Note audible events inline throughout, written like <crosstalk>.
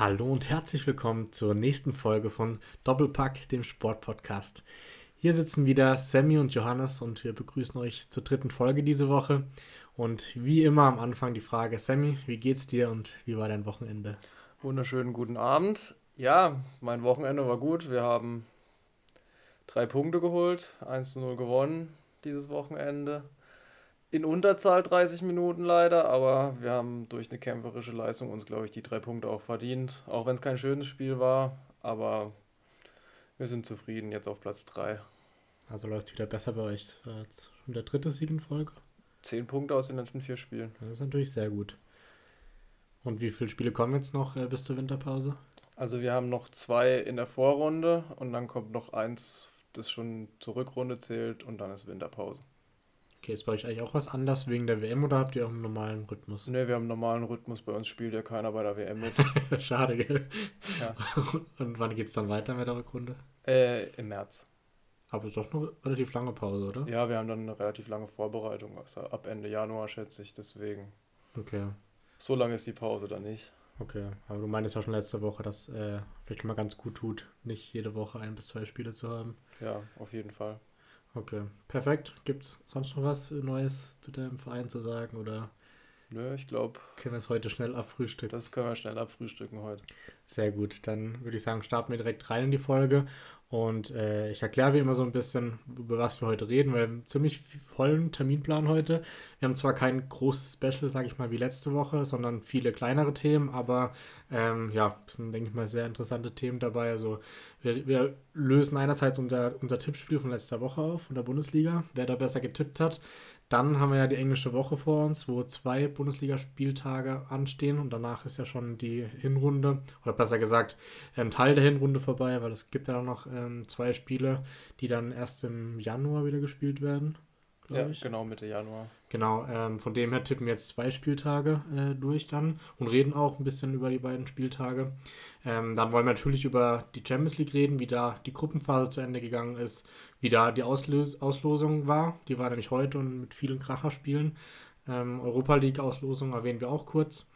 Hallo und herzlich willkommen zur nächsten Folge von Doppelpack, dem Sportpodcast. Hier sitzen wieder Sammy und Johannes und wir begrüßen euch zur dritten Folge diese Woche. Und wie immer am Anfang die Frage, Sammy, wie geht's dir und wie war dein Wochenende? Wunderschönen guten Abend. Ja, mein Wochenende war gut. Wir haben drei Punkte geholt, 1 zu 0 gewonnen dieses Wochenende. In Unterzahl 30 Minuten leider, aber wir haben durch eine kämpferische Leistung uns, glaube ich, die drei Punkte auch verdient. Auch wenn es kein schönes Spiel war, aber wir sind zufrieden jetzt auf Platz 3. Also läuft es wieder besser bei euch. Das war jetzt schon der dritte Sieg in Folge. Zehn Punkte aus den letzten vier Spielen. Das ist natürlich sehr gut. Und wie viele Spiele kommen jetzt noch äh, bis zur Winterpause? Also wir haben noch zwei in der Vorrunde und dann kommt noch eins, das schon zur Rückrunde zählt und dann ist Winterpause. Okay, ist bei euch eigentlich auch was anders wegen der WM oder habt ihr auch einen normalen Rhythmus? Ne, wir haben einen normalen Rhythmus. Bei uns spielt ja keiner bei der WM mit. <laughs> Schade, gell? Ja. Und wann geht es dann weiter mit der Rückrunde? Äh, im März. Aber es ist doch eine relativ lange Pause, oder? Ja, wir haben dann eine relativ lange Vorbereitung. Also ab Ende Januar, schätze ich, deswegen. Okay. So lange ist die Pause dann nicht. Okay, aber du meintest ja schon letzte Woche, dass äh, vielleicht mal ganz gut tut, nicht jede Woche ein bis zwei Spiele zu haben. Ja, auf jeden Fall. Okay, perfekt. Gibt es sonst noch was Neues zu deinem Verein zu sagen oder? Nö, ich glaube. Können wir es heute schnell abfrühstücken? Das können wir schnell abfrühstücken heute. Sehr gut, dann würde ich sagen, starten wir direkt rein in die Folge. Und äh, ich erkläre wie immer so ein bisschen, über was wir heute reden, weil wir haben einen ziemlich vollen Terminplan heute. Wir haben zwar kein großes Special, sage ich mal, wie letzte Woche, sondern viele kleinere Themen, aber ähm, ja, sind, denke ich mal, sehr interessante Themen dabei. Also wir, wir, lösen einerseits unser, unser Tippspiel von letzter Woche auf, von der Bundesliga, wer da besser getippt hat. Dann haben wir ja die englische Woche vor uns, wo zwei Bundesligaspieltage anstehen und danach ist ja schon die Hinrunde, oder besser gesagt, ein Teil der Hinrunde vorbei, weil es gibt ja noch ähm, zwei Spiele, die dann erst im Januar wieder gespielt werden. Ja, ich. genau, Mitte Januar. Genau, ähm, von dem her tippen wir jetzt zwei Spieltage äh, durch dann und reden auch ein bisschen über die beiden Spieltage. Ähm, dann wollen wir natürlich über die Champions League reden, wie da die Gruppenphase zu Ende gegangen ist, wie da die Auslös Auslosung war. Die war nämlich heute und mit vielen Kracherspielen. Ähm, Europa League-Auslosung erwähnen wir auch kurz.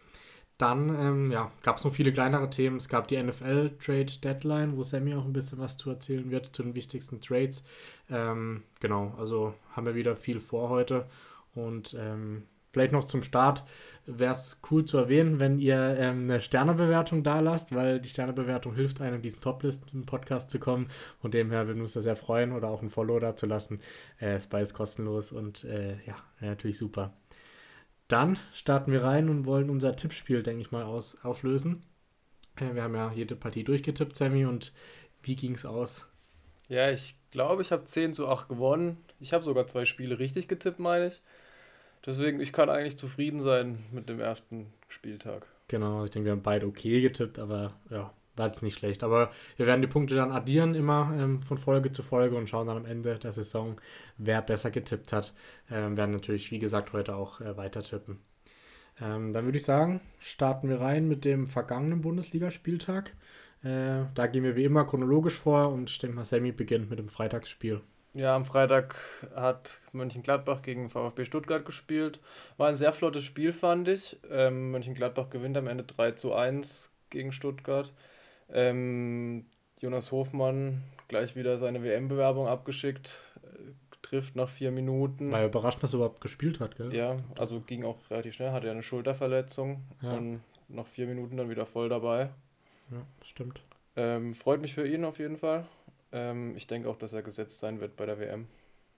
Dann ähm, ja, gab es noch viele kleinere Themen. Es gab die NFL Trade Deadline, wo Sammy auch ein bisschen was zu erzählen wird zu den wichtigsten Trades. Ähm, genau, also haben wir wieder viel vor heute. Und ähm, vielleicht noch zum Start wäre es cool zu erwähnen, wenn ihr ähm, eine Sternebewertung da lasst, weil die Sternebewertung hilft einem, diesen Toplisten-Podcast zu kommen. Von dem her würden wir uns da sehr freuen oder auch ein Follow da zu lassen. Äh, ist kostenlos und äh, ja, natürlich super. Dann starten wir rein und wollen unser Tippspiel, denke ich mal, aus, auflösen. Äh, wir haben ja jede Partie durchgetippt, Sammy, und wie ging es aus? Ja, ich glaube, ich habe 10 zu 8 gewonnen. Ich habe sogar zwei Spiele richtig getippt, meine ich. Deswegen, ich kann eigentlich zufrieden sein mit dem ersten Spieltag. Genau, ich denke, wir haben beide okay getippt, aber ja, war jetzt nicht schlecht. Aber wir werden die Punkte dann addieren immer ähm, von Folge zu Folge und schauen dann am Ende der Saison, wer besser getippt hat. Ähm, werden natürlich, wie gesagt, heute auch äh, weiter tippen. Ähm, dann würde ich sagen, starten wir rein mit dem vergangenen Bundesligaspieltag. Äh, da gehen wir wie immer chronologisch vor und ich denke mal, Sammy beginnt mit dem Freitagsspiel. Ja, am Freitag hat Mönchengladbach gegen VfB Stuttgart gespielt. War ein sehr flottes Spiel, fand ich. Ähm, Mönchengladbach gewinnt am Ende 3 zu 1 gegen Stuttgart. Ähm, Jonas Hofmann gleich wieder seine WM-Bewerbung abgeschickt, äh, trifft nach vier Minuten. War ja überraschend, dass er überhaupt gespielt hat, gell? Ja, also ging auch relativ schnell, hatte ja eine Schulterverletzung ja. und nach vier Minuten dann wieder voll dabei. Ja, stimmt. Ähm, freut mich für ihn auf jeden Fall. Ähm, ich denke auch, dass er gesetzt sein wird bei der WM.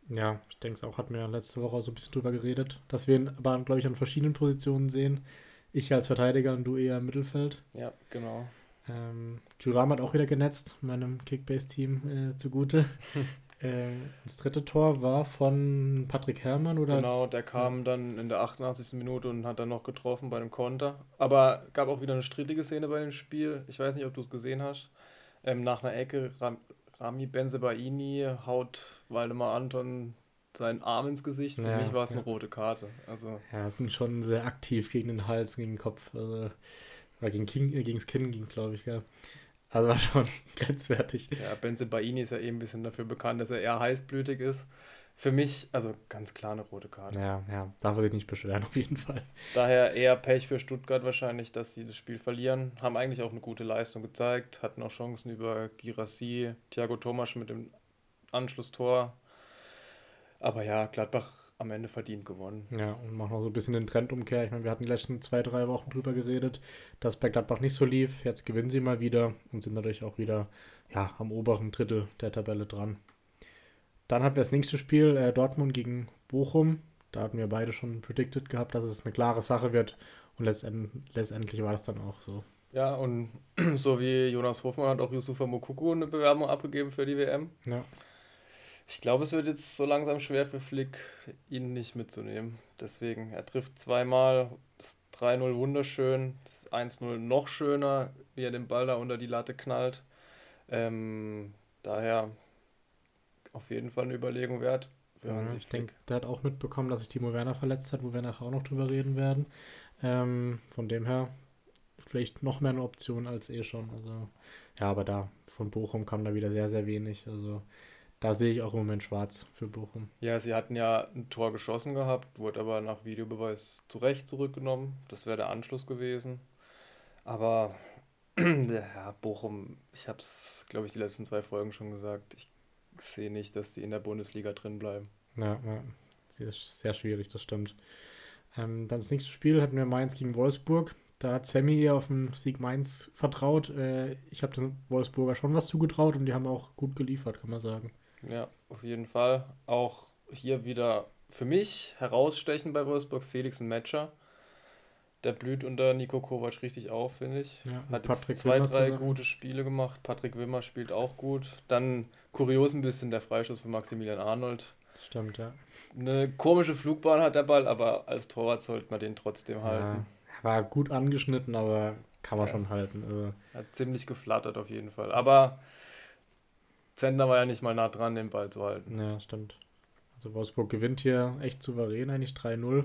Ja, ich denke es auch. Hatten wir ja letzte Woche so ein bisschen drüber geredet, dass wir ihn aber, glaube ich, an verschiedenen Positionen sehen. Ich als Verteidiger und du eher im Mittelfeld. Ja, genau. Ähm, Thuram hat auch wieder genetzt, meinem Kickbase-Team äh, zugute. <laughs> äh, das dritte Tor war von Patrick Herrmann, oder? Genau, der kam ja. dann in der 88. Minute und hat dann noch getroffen bei dem Konter. Aber gab auch wieder eine strittige Szene bei dem Spiel. Ich weiß nicht, ob du es gesehen hast. Ähm, nach einer Ecke Ram Rami Benzebaini haut Waldemar Anton seinen Arm ins Gesicht. Für ja, mich war es eine rote Karte. Also ja, sind schon sehr aktiv gegen den Hals, gegen den Kopf. Also, oder gegen, King, äh, gegen das Kinn ging es, glaube ich, ja. Also war schon <laughs> grenzwertig. Ja, Benzebaini ist ja eben eh ein bisschen dafür bekannt, dass er eher heißblütig ist. Für mich, also ganz klar eine rote Karte. Ja, ja, darf er sich nicht beschweren, auf jeden Fall. Daher eher Pech für Stuttgart wahrscheinlich, dass sie das Spiel verlieren. Haben eigentlich auch eine gute Leistung gezeigt, hatten auch Chancen über Girassi, Thiago Thomas mit dem Anschlusstor. Aber ja, Gladbach am Ende verdient gewonnen. Ja, und machen auch so ein bisschen den Trendumkehr. Ich meine, wir hatten die letzten zwei, drei Wochen drüber geredet, dass bei Gladbach nicht so lief. Jetzt gewinnen sie mal wieder und sind dadurch auch wieder ja, am oberen Drittel der Tabelle dran. Dann hatten wir das nächste Spiel, äh, Dortmund gegen Bochum. Da hatten wir beide schon predicted gehabt, dass es eine klare Sache wird. Und letztend, letztendlich war das dann auch so. Ja, und <clears throat> so wie Jonas Hofmann hat auch Yusufa Mokuku eine Bewerbung abgegeben für die WM. Ja. Ich glaube, es wird jetzt so langsam schwer für Flick, ihn nicht mitzunehmen. Deswegen, er trifft zweimal, das 3-0 wunderschön, das 1-0 noch schöner, wie er den Ball da unter die Latte knallt. Ähm, daher auf jeden Fall eine Überlegung wert für ja, Hansi Ich denke, der hat auch mitbekommen, dass sich Timo Werner verletzt hat, wo wir nachher auch noch drüber reden werden. Ähm, von dem her vielleicht noch mehr eine Option als eh schon. Also, ja, aber da von Bochum kam da wieder sehr, sehr wenig. Also da sehe ich auch im Moment schwarz für Bochum. Ja, sie hatten ja ein Tor geschossen gehabt, wurde aber nach Videobeweis zu Recht zurückgenommen. Das wäre der Anschluss gewesen. Aber <clears throat> ja, Bochum, ich habe es, glaube ich, die letzten zwei Folgen schon gesagt. Ich sehe nicht, dass die in der Bundesliga drin bleiben. Ja, ja. Das ist sehr schwierig, das stimmt. Ähm, dann das nächste Spiel hatten wir Mainz gegen Wolfsburg. Da hat Sammy eher auf den Sieg Mainz vertraut. Äh, ich habe den Wolfsburger schon was zugetraut und die haben auch gut geliefert, kann man sagen. Ja, auf jeden Fall. Auch hier wieder für mich herausstechen bei Wolfsburg Felix ein Matcher. Der blüht unter Nico Kovac richtig auf, finde ich. Ja, Hat Patrick jetzt zwei, Wimmer drei gute Spiele gemacht. Patrick Wimmer spielt auch gut. Dann kurios ein bisschen der Freischuss für Maximilian Arnold. Stimmt, ja. Eine komische Flugbahn hat der Ball, aber als Torwart sollte man den trotzdem ja. halten. War gut angeschnitten, aber kann man Ja. schon halten. Also, Hat ziemlich geflattert auf jeden Fall. Aber Zender war ja nicht mal nah dran, den Ball zu halten. ja, stimmt. Also Wolfsburg gewinnt hier echt souverän, eigentlich 3-0.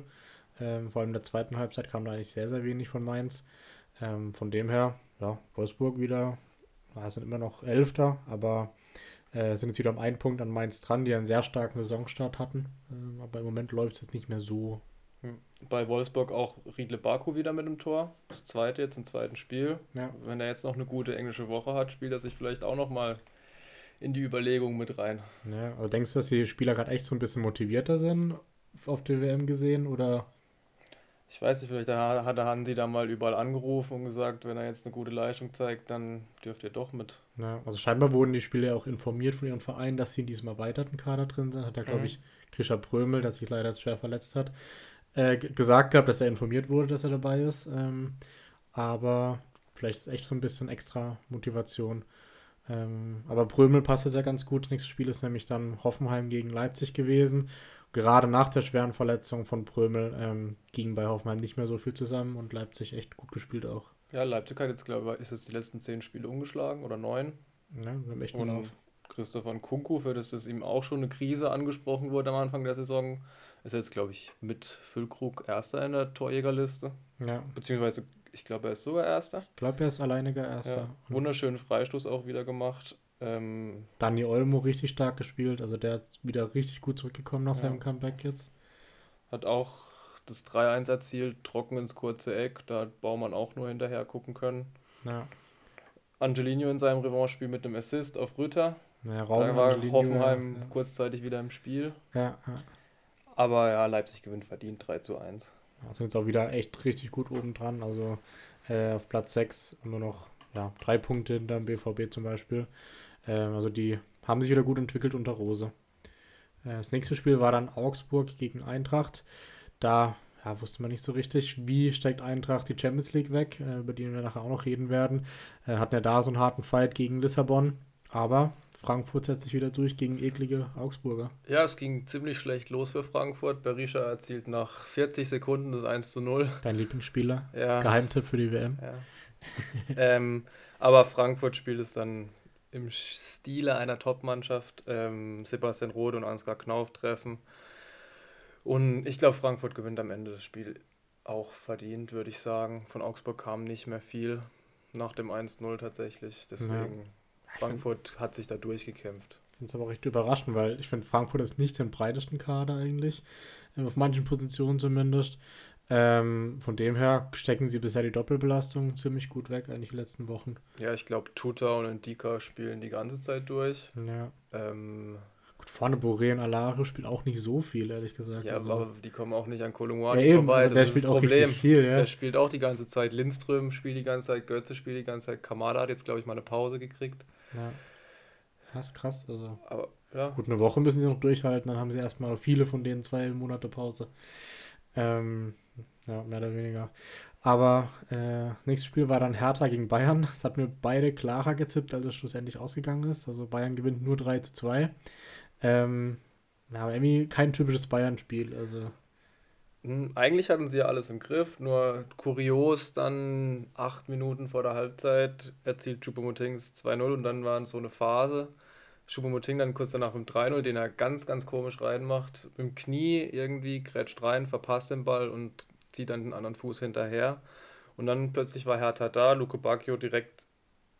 Ähm, vor allem in der zweiten Halbzeit kam da eigentlich sehr, sehr wenig von Mainz. Ähm, von dem her, ja, Wolfsburg wieder, ja, sind immer noch Elfter, aber äh, sind jetzt wieder um einen Punkt an Mainz dran, die einen sehr starken Saisonstart hatten. Ähm, aber im Moment läuft es jetzt nicht mehr so. Bei Wolfsburg auch Riedle Baku wieder mit dem Tor. Das zweite jetzt im zweiten Spiel. Ja, Wenn er jetzt noch eine gute englische Woche hat, spielt er sich vielleicht auch noch mal in die Überlegung mit rein. ja. Aber denkst du, dass die Spieler gerade echt so ein bisschen motivierter sind auf der WM gesehen? Oder Ich weiß nicht, vielleicht hat der Hansi da mal überall angerufen und gesagt, wenn er jetzt eine gute Leistung zeigt, dann dürft ihr doch mit. Ja, also scheinbar wurden die Spieler auch informiert von ihren Vereinen, dass sie in diesem erweiterten Kader drin sind. Hat da, glaube Mhm. ich, Krischer Prömel, der sich leider schwer verletzt hat, äh, gesagt gehabt, dass er informiert wurde, dass er dabei ist. Ähm, aber vielleicht ist echt so ein bisschen extra Motivation. Ähm, aber Prömel passt jetzt ja ganz gut. Das nächste Spiel ist nämlich dann Hoffenheim gegen Leipzig gewesen. Gerade nach der schweren Verletzung von Prömel ähm, ging bei Hoffenheim nicht mehr so viel zusammen und Leipzig echt gut gespielt auch. Ja, Leipzig hat jetzt, glaube ich, ist jetzt die letzten zehn Spiele umgeschlagen oder neun. Ja, wir haben echt einen Und Lauf. Christopher Nkunku, für das es ihm auch schon eine Krise angesprochen wurde am Anfang der Saison, ist jetzt, glaube ich, mit Füllkrug Erster in der Torjägerliste. Ja, Beziehungsweise, ich glaube, er ist sogar Erster. ich glaube, er ist alleiniger Erster. Ja, wunderschönen Freistoß auch wieder gemacht. Ähm, Dani Olmo richtig stark gespielt. Also der ist wieder richtig gut zurückgekommen nach Ja. seinem Comeback jetzt. hat auch das 3-1 erzielt, trocken ins kurze Eck. Da hat Baumann auch nur hinterher gucken können. Ja. Angelino in seinem Revanche-Spiel mit dem Assist auf Rütter. Ja, Raum Da war Angelino, Hoffenheim kurzzeitig wieder im Spiel. Ja, ja. Aber ja, Leipzig gewinnt verdient 3 zu 1. ja. Sind jetzt auch wieder echt richtig gut oben dran. Also äh, auf Platz 6 nur noch ja, drei Punkte hinter dem BVB zum Beispiel. Ähm, also die haben sich wieder gut entwickelt unter Rose. Äh, das nächste Spiel war dann Augsburg gegen Eintracht. Da ja, wusste man nicht so richtig, wie steckt Eintracht die Champions League weg, äh, über die wir nachher auch noch reden werden. Äh, hatten ja da so einen harten Fight gegen Lissabon. Aber Frankfurt setzt sich wieder durch gegen eklige Augsburger. Ja, es ging ziemlich schlecht los für Frankfurt. Berisha erzielt nach 40 Sekunden das 1 zu 0. Dein Lieblingsspieler. Ja. Geheimtipp für die WM. Ja. ähm, aber Frankfurt spielt es dann im Stile einer Top-Mannschaft. Ähm, Sebastian Rode und Ansgar Knauf treffen. Und ich glaube, Frankfurt gewinnt am Ende das Spiel auch verdient, würde ich sagen. Von Augsburg kam nicht mehr viel nach dem 1-0 tatsächlich. Deswegen, Frankfurt hat sich da durchgekämpft. finde es aber recht überraschend, weil ich finde, Frankfurt ist nicht den breitesten Kader eigentlich. Äh, auf manchen Positionen zumindest. Ähm, von dem her stecken sie bisher die Doppelbelastung ziemlich gut weg, eigentlich die letzten Wochen. Ja, ich glaube, Tuta und Ndika spielen die ganze Zeit durch. Ja. Ähm, Gut, vorne Boré und Alare spielt auch nicht so viel, ehrlich gesagt. ja, also, aber die kommen auch nicht an Kolumani ja, vorbei. also Das der ist spielt das auch Problem. viel, ja. Der spielt auch die ganze Zeit. Lindström spielt die ganze Zeit, Götze spielt die ganze Zeit. Kamada hat jetzt, glaube ich, mal eine Pause gekriegt. ja. Das ist krass. Also, Aber ja, gut, eine Woche müssen sie noch durchhalten, dann haben sie erstmal viele von denen zwei Monate Pause. Ähm, ja, mehr oder weniger. Aber äh, das nächste Spiel war dann Hertha gegen Bayern. Es hat mir beide klarer gezippt, als es schlussendlich ausgegangen ist. Also Bayern gewinnt nur 3 zu 2. Ähm, ja, aber irgendwie kein typisches Bayern-Spiel. Also, Hm, Eigentlich hatten sie ja alles im Griff, nur kurios dann acht Minuten vor der Halbzeit erzielt Choupo-Motings 2-0 und dann war so eine Phase. Choupo-Moting dann kurz danach mit dem 3-0, den er ganz, ganz komisch reinmacht. Mit dem Knie irgendwie grätscht rein, verpasst den Ball und zieht dann den anderen Fuß hinterher. Und dann plötzlich war Hertha da, Luke Bacchio direkt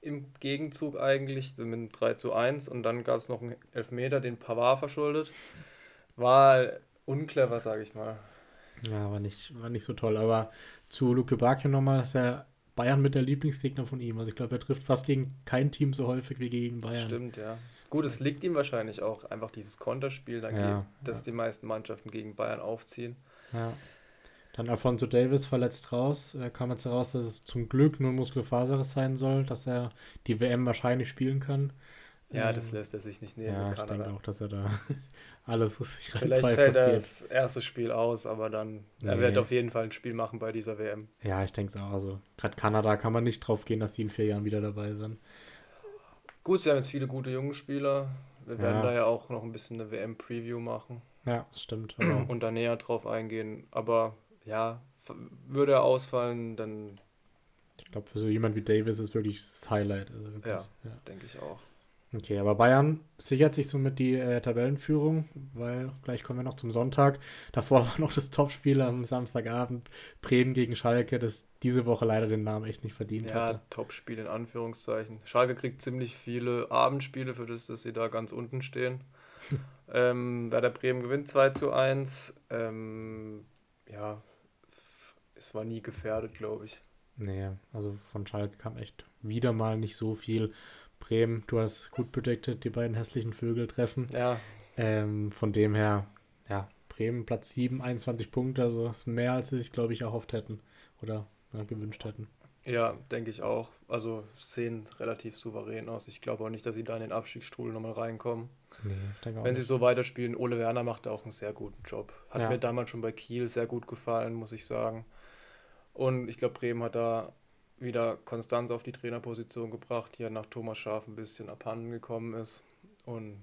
im Gegenzug eigentlich mit einem 3 zu 1 und dann gab es noch einen Elfmeter, den Pavard verschuldet. War unclever, sage ich mal. ja, war nicht, war nicht so toll. Aber zu Luke Bakio nochmal, dass er Bayern mit der Lieblingsgegner von ihm. Also ich glaube, er trifft fast gegen kein Team so häufig wie gegen Das Bayern. stimmt, ja. Gut, es liegt ihm wahrscheinlich auch einfach dieses Konterspiel, dann Ja, geht, das die meisten Mannschaften gegen Bayern aufziehen. Ja. Dann Alfonso Davis verletzt raus. Äh, kam jetzt heraus, dass es zum Glück nur Muskelfaserriss sein soll, dass er die WM wahrscheinlich spielen kann. Ja, Ähm, das lässt er sich nicht nehmen Ja, ich denke auch, dass er da <laughs> alles richtig Vielleicht fällt er das erste Spiel aus, aber dann er Nee. wird auf jeden Fall ein Spiel machen bei dieser WM. Ja, ich denke es auch. Also, gerade Kanada kann man nicht drauf gehen, dass die in vier Jahren wieder dabei sind. Gut, sie haben jetzt viele gute junge Spieler. Wir werden Ja. da ja auch noch ein bisschen eine WM-Preview machen Ja, das stimmt. Aber und da näher drauf eingehen. Aber ja, würde er ausfallen, dann ich glaube, für so jemand wie Davis ist wirklich das Highlight. Also wirklich, Ja. ja. denke ich auch. Okay, aber Bayern sichert sich somit die äh, Tabellenführung, weil gleich kommen wir noch zum Sonntag. Davor <laughs> war noch das Topspiel am Samstagabend Bremen gegen Schalke, das diese Woche leider den Namen echt nicht verdient Ja, hatte. Top-Spiel in Anführungszeichen. Schalke kriegt ziemlich viele Abendspiele, für das, dass sie da ganz unten stehen. <laughs> ähm, Werder Bremen gewinnt 2 zu 1. Ähm, ja, es war nie gefährdet, glaube ich. Nee, also von Schalke kam echt wieder mal nicht so viel. Bremen, du hast gut predicted, die beiden hässlichen Vögel treffen. Ja, Ähm, von dem her, ja, Bremen Platz 7, 21 Punkte, also ist mehr, als sie sich, glaube ich, erhofft hätten oder ja, gewünscht hätten. ja, denke ich auch. Also sehen relativ souverän aus. Ich glaube auch nicht, dass sie da in den Abstiegsstuhl nochmal reinkommen. Nee, denke auch Wenn sie nicht. so weiterspielen, Ole Werner macht da auch einen sehr guten Job. Hat Ja. mir damals schon bei Kiel sehr gut gefallen, muss ich sagen. Und ich glaube, Bremen hat da wieder Konstanz auf die Trainerposition gebracht, die ja nach Thomas Schaaf ein bisschen abhanden gekommen ist. Und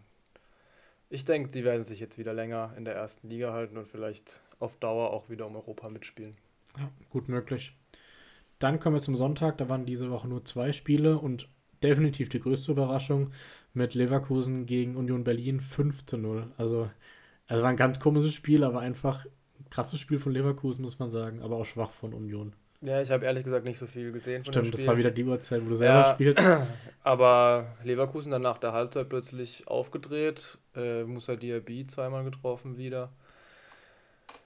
ich denke, sie werden sich jetzt wieder länger in der ersten Liga halten und vielleicht auf Dauer auch wieder um Europa mitspielen. Ja, gut möglich. Dann kommen wir zum Sonntag. Da waren diese Woche nur zwei Spiele und definitiv die größte Überraschung mit Leverkusen gegen Union Berlin 5 zu 0. Also, also war ein ganz komisches Spiel, aber einfach ein krasses Spiel von Leverkusen, muss man sagen, aber auch schwach von Union. Ja, ich habe ehrlich gesagt nicht so viel gesehen von dem Stimmt, das Spiel. war wieder die Uhrzeit, wo du selber Ja. spielst. <clears throat> Aber Leverkusen dann nach der Halbzeit plötzlich aufgedreht. Äh, Musa Diaby zweimal getroffen wieder.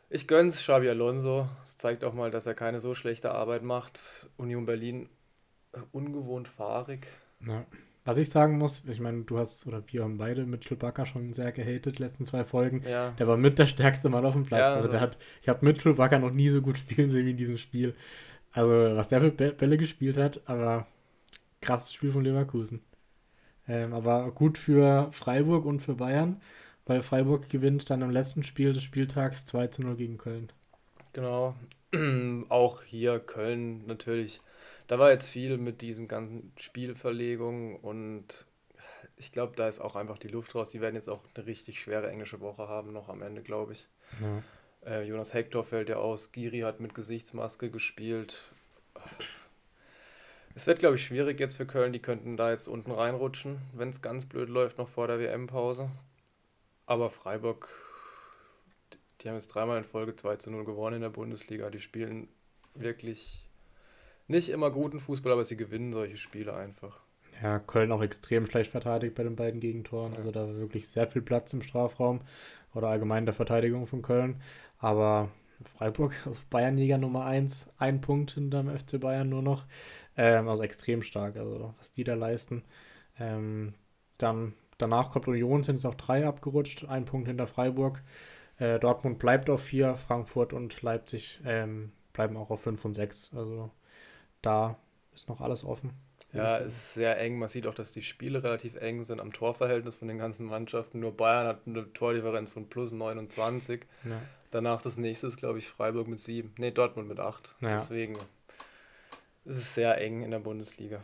Ich gönn's Xabi Alonso. Es zeigt auch mal, dass er keine so schlechte Arbeit macht. Union Berlin äh, ungewohnt fahrig. Ja. Was ich sagen muss, ich meine, du hast, oder wir haben beide mit Chewbacca schon sehr gehatet, letzten zwei Folgen. Ja, Der war mit der stärkste Mann auf dem Platz. Ja, also also- der hat, ich habe mit Chewbacca noch nie so gut spielen sehen wie in diesem Spiel. Also was der für Bä- Bälle gespielt hat, aber krasses Spiel von Leverkusen. Ähm, aber gut für Freiburg und für Bayern, weil Freiburg gewinnt dann im letzten Spiel des Spieltags 2 zu 0 gegen Köln. genau. <clears throat> auch hier Köln natürlich. Da war jetzt viel mit diesen ganzen Spielverlegungen und ich glaube, da ist auch einfach die Luft raus. Die werden jetzt auch eine richtig schwere englische Woche haben, noch am Ende, glaube ich. Ja. Äh, Jonas Hector fällt ja aus. Giri hat mit Gesichtsmaske gespielt. Es wird, glaube ich, schwierig jetzt für Köln. Die könnten da jetzt unten reinrutschen, wenn es ganz blöd läuft, noch vor der WM-Pause. Aber Freiburg, die haben jetzt dreimal in Folge 2 zu 0 gewonnen in der Bundesliga. Die spielen wirklich nicht immer guten Fußball, aber sie gewinnen solche Spiele einfach. Ja, Köln auch extrem schlecht verteidigt bei den beiden Gegentoren. Also da war wirklich sehr viel Platz im Strafraum oder allgemein der Verteidigung von Köln. Aber Freiburg, also Bayernjäger Nummer 1, ein Punkt hinterm FC Bayern nur noch. Ähm, also extrem stark, also was die da leisten. Ähm, dann danach kommt Union, sind es auf drei abgerutscht, ein Punkt hinter Freiburg. Äh, Dortmund bleibt auf vier, Frankfurt und Leipzig ähm, bleiben auch auf fünf und sechs. Also da ist noch alles offen. Ja, ist sehr eng. Man sieht auch, dass die Spiele relativ eng sind am Torverhältnis von den ganzen Mannschaften. Nur Bayern hat eine Tordifferenz von plus 29. Ja. Danach das nächste ist, glaube ich, Freiburg mit 7. Ne, Dortmund mit 8. Ja. Deswegen ist es sehr eng in der Bundesliga.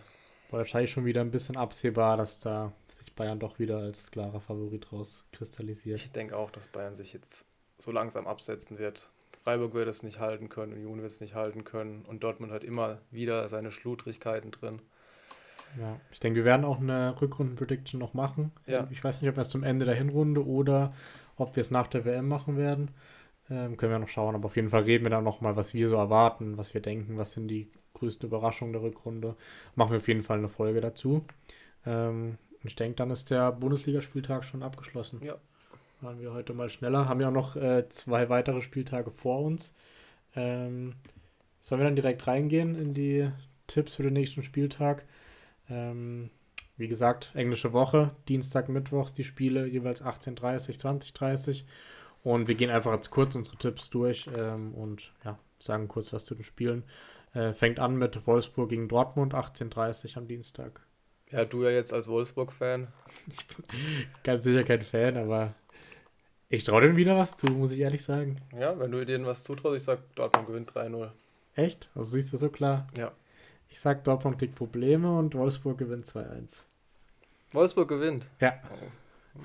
War wahrscheinlich schon wieder ein bisschen absehbar, dass da sich Bayern doch wieder als klarer Favorit rauskristallisiert. Ich denke auch, dass Bayern sich jetzt so langsam absetzen wird. Freiburg wird es nicht halten können, Union wird es nicht halten können und Dortmund hat immer wieder seine Schludrigkeiten drin. Ja, ich denke, wir werden auch eine Rückrunden-Prediction noch machen. Ja. Ich weiß nicht, ob wir es zum Ende der Hinrunde oder ob wir es nach der WM machen werden. Ähm, können wir noch schauen, aber auf jeden Fall reden wir dann nochmal, was wir so erwarten, was wir denken, was sind die größten Überraschungen der Rückrunde. Machen wir auf jeden Fall eine Folge dazu. Ähm, ich denke, dann ist der Bundesligaspieltag schon abgeschlossen. Ja. Waren wir heute mal schneller. Haben ja auch noch äh, zwei weitere Spieltage vor uns. Ähm, sollen wir dann direkt reingehen in die Tipps für den nächsten Spieltag? Ähm, wie gesagt, englische Woche, Dienstag, Mittwochs die Spiele, jeweils 18.30, 20.30. Und wir gehen einfach jetzt kurz unsere Tipps durch ähm, und ja, sagen kurz was zu den Spielen. Äh, fängt an mit Wolfsburg gegen Dortmund, 18.30 am Dienstag. Ja, du ja jetzt als Wolfsburg-Fan. Ich bin ganz sicher kein Fan, aber ich traue dem wieder was zu, muss ich ehrlich sagen. Ja, wenn du denen was zutraust, ich sag, Dortmund gewinnt 3-0. Echt? Also siehst du so klar? Ja. Ich sag, Dortmund kriegt Probleme und Wolfsburg gewinnt 2-1. Wolfsburg gewinnt? Ja. Oh.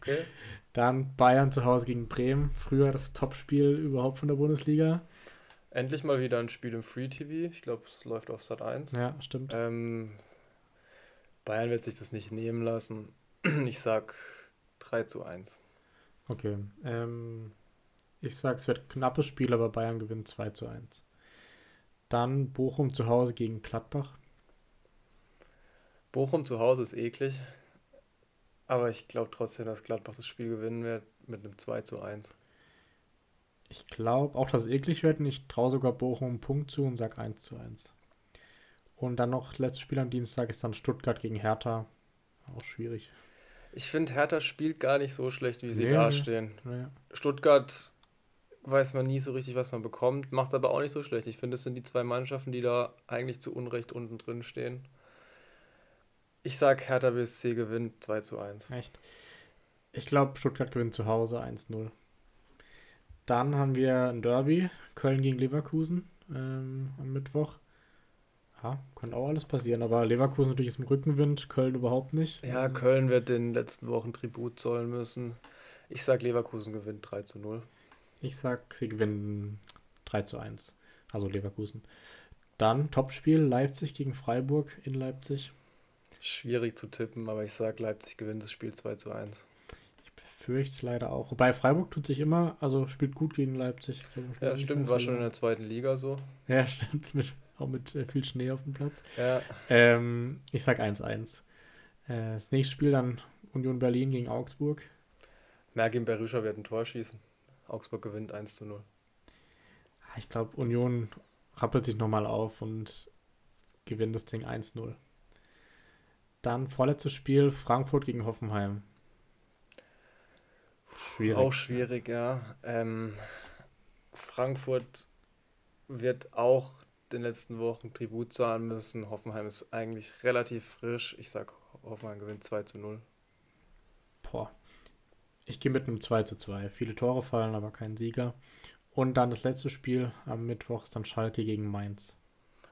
Okay. <laughs> Dann Bayern zu Hause gegen Bremen. Früher das Topspiel überhaupt von der Bundesliga. Endlich mal wieder ein Spiel im Free TV. Ich glaube, es läuft auf Sat 1. Ja, stimmt. Ähm, Bayern wird sich das nicht nehmen lassen. <clears throat> Ich sag 3 zu 1. Okay. Ähm, ich sag, es wird knappes Spiel, aber Bayern gewinnt 2 zu 1. Dann Bochum zu Hause gegen Gladbach. Bochum zu Hause ist eklig. Aber ich glaube trotzdem, dass Gladbach das Spiel gewinnen wird mit einem 2 zu 1. Ich glaube auch, dass es eklig wird und ich traue sogar Bochum einen Punkt zu und sage 1 zu 1. Und dann noch letztes Spiel am Dienstag ist dann Stuttgart gegen Hertha. Auch schwierig. Ich finde, Hertha spielt gar nicht so schlecht, wie sie nee, dastehen. Nee. Stuttgart weiß man nie so richtig, was man bekommt, macht aber auch nicht so schlecht. Ich finde, es sind die zwei Mannschaften, die da eigentlich zu Unrecht unten drin stehen. Ich sag, Hertha BSC gewinnt 2 zu 1. Echt? Ich glaube, Stuttgart gewinnt zu Hause 1-0. Dann haben wir ein Derby, Köln gegen Leverkusen ähm, am Mittwoch. Ja, kann auch alles passieren, aber Leverkusen natürlich ist im Rückenwind, Köln überhaupt nicht. Ja, Köln wird den letzten Wochen Tribut zollen müssen. Ich sag, Leverkusen gewinnt 3 zu 0. Ich sag, sie gewinnen 3 zu 1. Also Leverkusen. Dann Topspiel Leipzig gegen Freiburg in Leipzig. Schwierig zu tippen, aber ich sag, Leipzig gewinnt das Spiel 2 zu 1. Ich befürchte es leider auch. Wobei Freiburg tut sich immer, also spielt gut gegen Leipzig. Ja, stimmt, war schon in der zweiten Liga so. Ja, <laughs> stimmt, mit, auch mit äh, viel Schnee auf dem Platz. Ja. Ähm, ich sag 1-1. Äh, das nächste Spiel dann Union Berlin gegen Augsburg. Mergin Berusha wird ein Tor schießen. Augsburg gewinnt 1 zu 0. Ah, ich glaube, Union rappelt sich nochmal auf und gewinnt das Ding 1-0. Dann vorletztes Spiel, Frankfurt gegen Hoffenheim. Schwierig. Auch schwierig, ja. Ähm, Frankfurt wird auch den letzten Wochen Tribut zahlen müssen. Hoffenheim ist eigentlich relativ frisch. Ich sag, Hoffenheim gewinnt 2 zu 0. Boah, ich gehe mit einem 2 zu 2. Viele Tore fallen, aber kein Sieger. Und dann das letzte Spiel am Mittwoch ist dann Schalke gegen Mainz.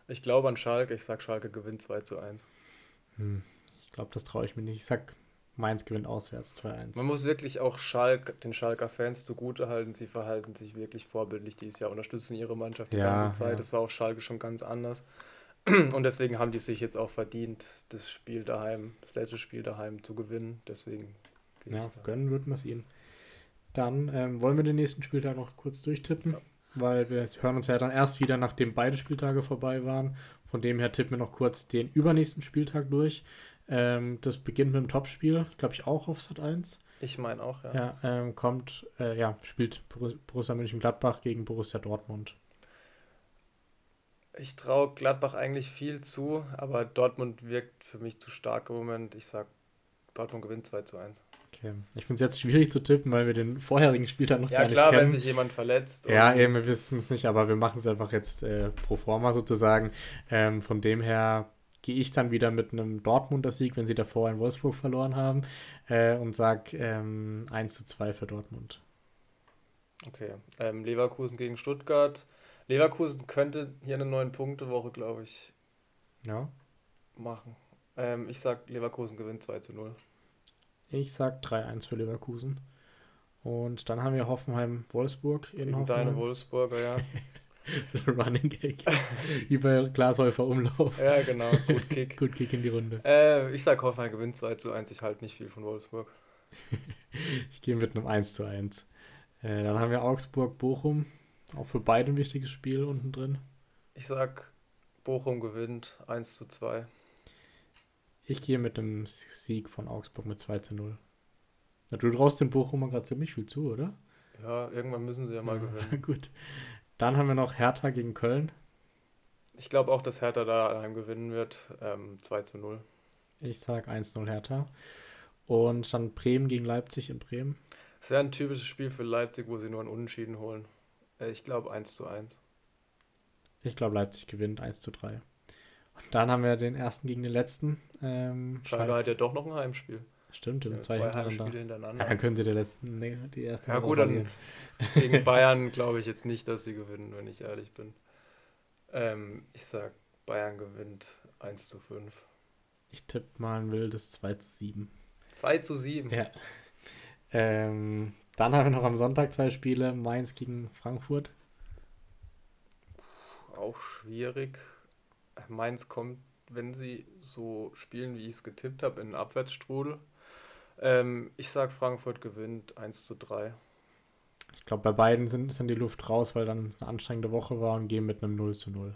Ich glaube an Schalke. Ich sag, Schalke gewinnt 2 zu 1. Hm, ich glaube, das traue ich mir nicht. Ich sag, Mainz gewinnt auswärts 2-1. Man muss wirklich auch Schalk, den Schalker Fans zugutehalten. Sie verhalten sich wirklich vorbildlich dieses Jahr, unterstützen ihre Mannschaft die ja, ganze Zeit. Ja. Das war auf Schalke schon ganz anders. <clears throat> Und deswegen haben die sich jetzt auch verdient, das Spiel daheim, das letzte Spiel daheim zu gewinnen. Deswegen ja, gönnen würden wir es ihnen. Dann ähm, wollen wir den nächsten Spieltag noch kurz durchtippen. Ja. weil wir hören uns ja dann erst wieder, nachdem beide Spieltage vorbei waren. Von dem her tippen wir noch kurz den übernächsten Spieltag durch. Ähm, das beginnt mit dem Topspiel, glaube ich, auch auf Sat 1. Ich meine auch, ja. Ja, ähm, kommt, äh, ja, spielt Borussia Mönchengladbach gegen Borussia Dortmund. Ich traue Gladbach eigentlich viel zu, aber Dortmund wirkt für mich zu stark im Moment. Ich sag, Dortmund gewinnt 2 zu 1. Okay. Ich finde es jetzt schwierig zu tippen, weil wir den vorherigen Spieltag noch Ja, gar nicht klar, wenn kennen. sich jemand verletzt. Ja, eben, wir wissen es nicht, aber wir machen es einfach jetzt äh, pro forma sozusagen. Ähm, von dem her gehe ich dann wieder mit einem Dortmunder Sieg, wenn sie davor in Wolfsburg verloren haben, äh, und sage ähm, 1 zu 2 für Dortmund. Okay. Ähm, Leverkusen gegen Stuttgart. Leverkusen könnte hier eine 9-Punkte-Woche, glaube ich, Ja. machen. Ähm, ich sag, Leverkusen gewinnt 2 zu 0. Ich sag 3-1 für Leverkusen. Und dann haben wir Hoffenheim-Wolfsburg in Gegen deine Hoffenheim. Wolfsburger, ja. <laughs> <laughs> Running Gag. <laughs> Über Glashäufer Umlauf. ja, genau. Gut Kick. <laughs> Gut Kick in die Runde. Äh, ich sag, Hoffenheim gewinnt 2 zu 1. Ich halte nicht viel von Wolfsburg. Ich gehe mit einem 1 zu 1. Äh, dann haben wir Augsburg-Bochum. Auch für beide ein wichtiges Spiel unten drin. Ich sag, Bochum gewinnt 1 zu 2. Ich gehe mit einem Sieg von Augsburg mit 2 zu 0. Na, du traust den Bochumer gerade ziemlich viel zu, oder? Ja, irgendwann müssen sie ja mal gewinnen. Gut. Dann haben wir noch Hertha gegen Köln. Ich glaube auch, dass Hertha da daheim gewinnen wird. Ähm, 2 zu 0. Ich sage 1-0 Hertha. Und dann Bremen gegen Leipzig in Bremen. Das wäre ein typisches Spiel für Leipzig, wo sie nur einen Unentschieden holen. Äh, ich glaube 1 zu 1. Ich glaube, Leipzig gewinnt 1 zu 3. Und dann haben wir den ersten gegen den letzten. Ähm, Schalke hat ja doch noch ein Heimspiel. Stimmt, Ja, zwei, zwei hintereinander. Heimspiele Ja, hintereinander. dann können sie die letzten, nee, die ersten Ja, gut, dann-. Gegen <laughs> Bayern glaube ich jetzt nicht, dass sie gewinnen, wenn ich ehrlich bin. Ähm, ich sag, Bayern gewinnt 1 zu 5. Ich tippe mal ein wildes 2 zu 7. 2 zu 7. Ja. Ähm, dann haben wir noch am Sonntag zwei Spiele. Mainz gegen Frankfurt. Auch schwierig. Mainz kommt, wenn sie so spielen, wie ich es getippt habe, in einen Abwärtsstrudel. Ähm, ich sag, Frankfurt gewinnt 1 zu 3. Ich glaube, bei beiden sind, sind die Luft raus, weil dann eine anstrengende Woche war und gehen mit einem 0 zu 0.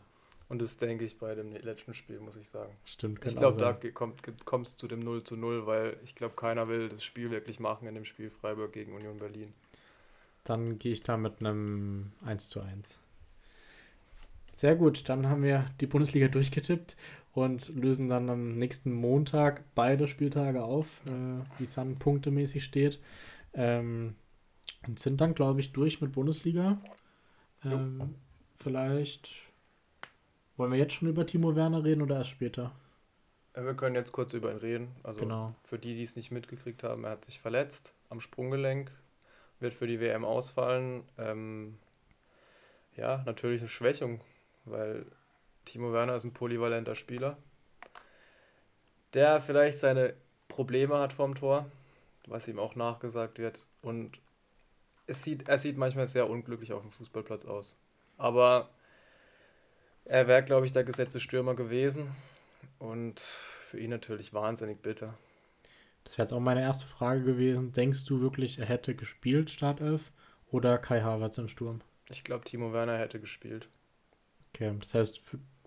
Und das denke ich bei dem letzten Spiel, muss ich sagen. Stimmt, Ich könnte glaube, da kommt kommt es zu dem 0 zu 0, weil ich glaube, keiner will das Spiel wirklich machen in dem Spiel Freiburg gegen Union Berlin. Dann gehe ich da mit einem 1 zu 1. Sehr gut, dann haben wir die Bundesliga durchgetippt und lösen dann am nächsten Montag beide Spieltage auf, äh, wie es dann punktemäßig steht. Ähm, und sind dann, glaube ich, durch mit Bundesliga. Ähm, vielleicht wollen wir jetzt schon über Timo Werner reden oder erst später? Wir können jetzt kurz über ihn reden. Also Genau. für die, die es nicht mitgekriegt haben, er hat sich verletzt am Sprunggelenk, wird für die WM ausfallen. Ähm, ja, natürlich eine Schwächung, weil Timo Werner ist ein polyvalenter Spieler, der vielleicht seine Probleme hat vorm Tor, was ihm auch nachgesagt wird. Und es sieht, er sieht manchmal sehr unglücklich auf dem Fußballplatz aus. Aber er wäre, glaube ich, der gesetzte Stürmer gewesen. Und für ihn natürlich wahnsinnig bitter. Das wäre jetzt auch meine erste Frage gewesen. Denkst du wirklich, er hätte gespielt, Startelf, oder Kai Havertz im Sturm? Ich glaube, Timo Werner hätte gespielt. Okay, das heißt,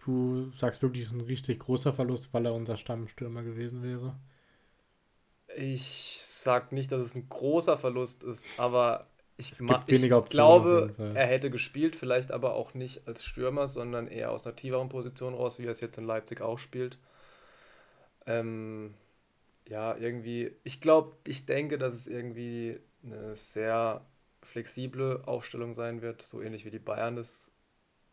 du sagst wirklich, es ist ein richtig großer Verlust, weil er unser Stammstürmer gewesen wäre. Ich sag nicht, dass es ein großer Verlust ist, aber ich, ich glaube, er hätte gespielt, vielleicht aber auch nicht als Stürmer, sondern eher aus einer tieferen Position raus, wie er es jetzt in Leipzig auch spielt. Ähm, ja, irgendwie, ich glaube, ich denke, dass es irgendwie eine sehr flexible Aufstellung sein wird, so ähnlich wie die Bayern das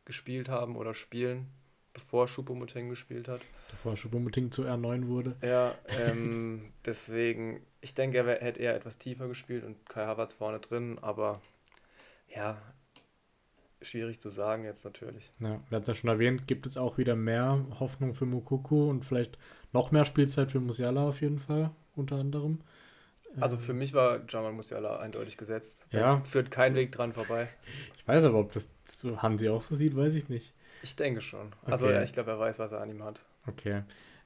gespielt haben oder spielen, bevor Choupo-Moting gespielt hat. Bevor Schubomutting zu R9 wurde. Ja, <laughs> ähm, deswegen, ich denke, er hätte eher etwas tiefer gespielt und Kai Havertz vorne drin, aber ja, schwierig zu sagen jetzt natürlich. Ja, wir hatten es ja schon erwähnt, gibt es auch wieder mehr Hoffnung für Mukoko und vielleicht noch mehr Spielzeit für Musiala auf jeden Fall, unter anderem. Also für mich war Jamal Musiala eindeutig gesetzt. Da Ja. führt kein Weg dran vorbei. Ich weiß aber, ob das Hansi auch so sieht, weiß ich nicht. Ich denke schon. Also Okay. ja, ich glaube, er weiß, was er an ihm hat. Okay.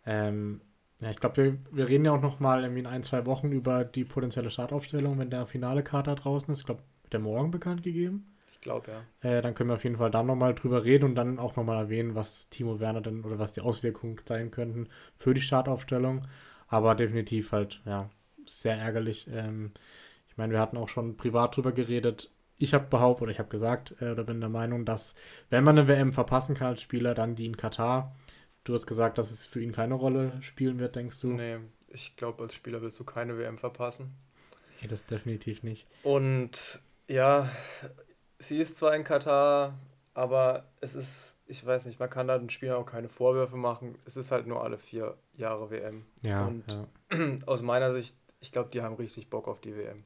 Ähm, ja, ich glaube, wir, wir reden ja auch noch mal irgendwie in ein, zwei Wochen über die potenzielle Startaufstellung, wenn der finale Kader draußen ist. Ich glaube, wird der morgen bekannt gegeben. Ich glaube, ja. Äh, dann können wir auf jeden Fall da nochmal drüber reden und dann auch nochmal erwähnen, was Timo Werner denn oder was die Auswirkungen sein könnten für die Startaufstellung. Aber definitiv halt, ja, sehr ärgerlich. Ähm, ich meine, wir hatten auch schon privat drüber geredet. Ich habe behauptet oder ich habe gesagt äh, oder bin der Meinung, dass wenn man eine WM verpassen kann als Spieler, dann die in Katar. Du hast gesagt, dass es für ihn keine Rolle spielen wird, denkst du? Nee, ich glaube, als Spieler willst du keine WM verpassen. Nee, das definitiv nicht. Und ja, sie ist zwar in Katar, aber es ist, ich weiß nicht, man kann da den Spielern auch keine Vorwürfe machen. Es ist halt nur alle vier Jahre WM. Ja. Und ja. <clears throat> aus meiner Sicht, ich glaube, die haben richtig Bock auf die WM.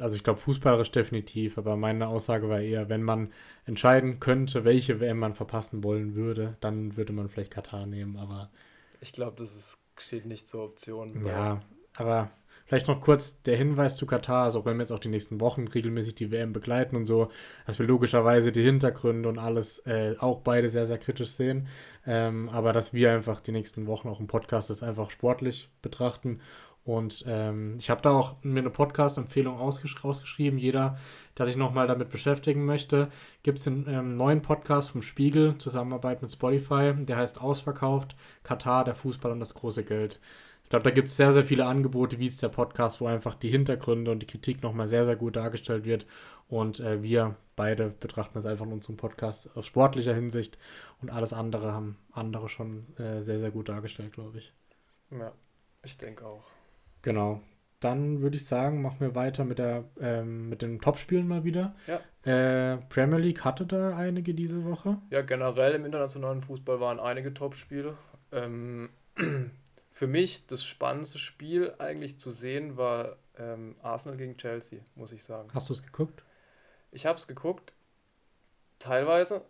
Also ich glaube fußballerisch definitiv, aber meine Aussage war eher, wenn man entscheiden könnte, welche WM man verpassen wollen würde, dann würde man vielleicht Katar nehmen, aber ich glaube, das ist, steht nicht zur Option. Ja, aber vielleicht noch kurz der Hinweis zu Katar, also auch wenn wir jetzt auch die nächsten Wochen regelmäßig die WM begleiten und so, dass wir logischerweise die Hintergründe und alles äh, auch beide sehr, sehr kritisch sehen, ähm, aber dass wir einfach die nächsten Wochen auch im Podcast das einfach sportlich betrachten und ähm, ich habe da auch mir eine Podcast-Empfehlung ausgesch rausgeschrieben. Jeder, der sich nochmal damit beschäftigen möchte, gibt es einen ähm, neuen Podcast vom Spiegel, Zusammenarbeit mit Spotify. Der heißt Ausverkauft, Katar, der Fußball und das große Geld. Ich glaube, da gibt es sehr, sehr viele Angebote, wie es der Podcast, wo einfach die Hintergründe und die Kritik nochmal sehr, sehr gut dargestellt wird. Und äh, wir beide betrachten das einfach in unserem Podcast aus sportlicher Hinsicht. Und alles andere haben andere schon äh, sehr, sehr gut dargestellt, glaube ich. Ja, ich denke auch. Genau. Dann würde ich sagen, machen wir weiter mit, der, ähm, mit den Topspielen mal wieder. Ja. Äh, Premier League hatte da einige diese Woche. Ja, generell im internationalen Fußball waren einige Topspiele. Ähm, <clears throat> für mich das spannendste Spiel eigentlich zu sehen war ähm, Arsenal gegen Chelsea, muss ich sagen. Hast du es geguckt? Ich habe es geguckt, teilweise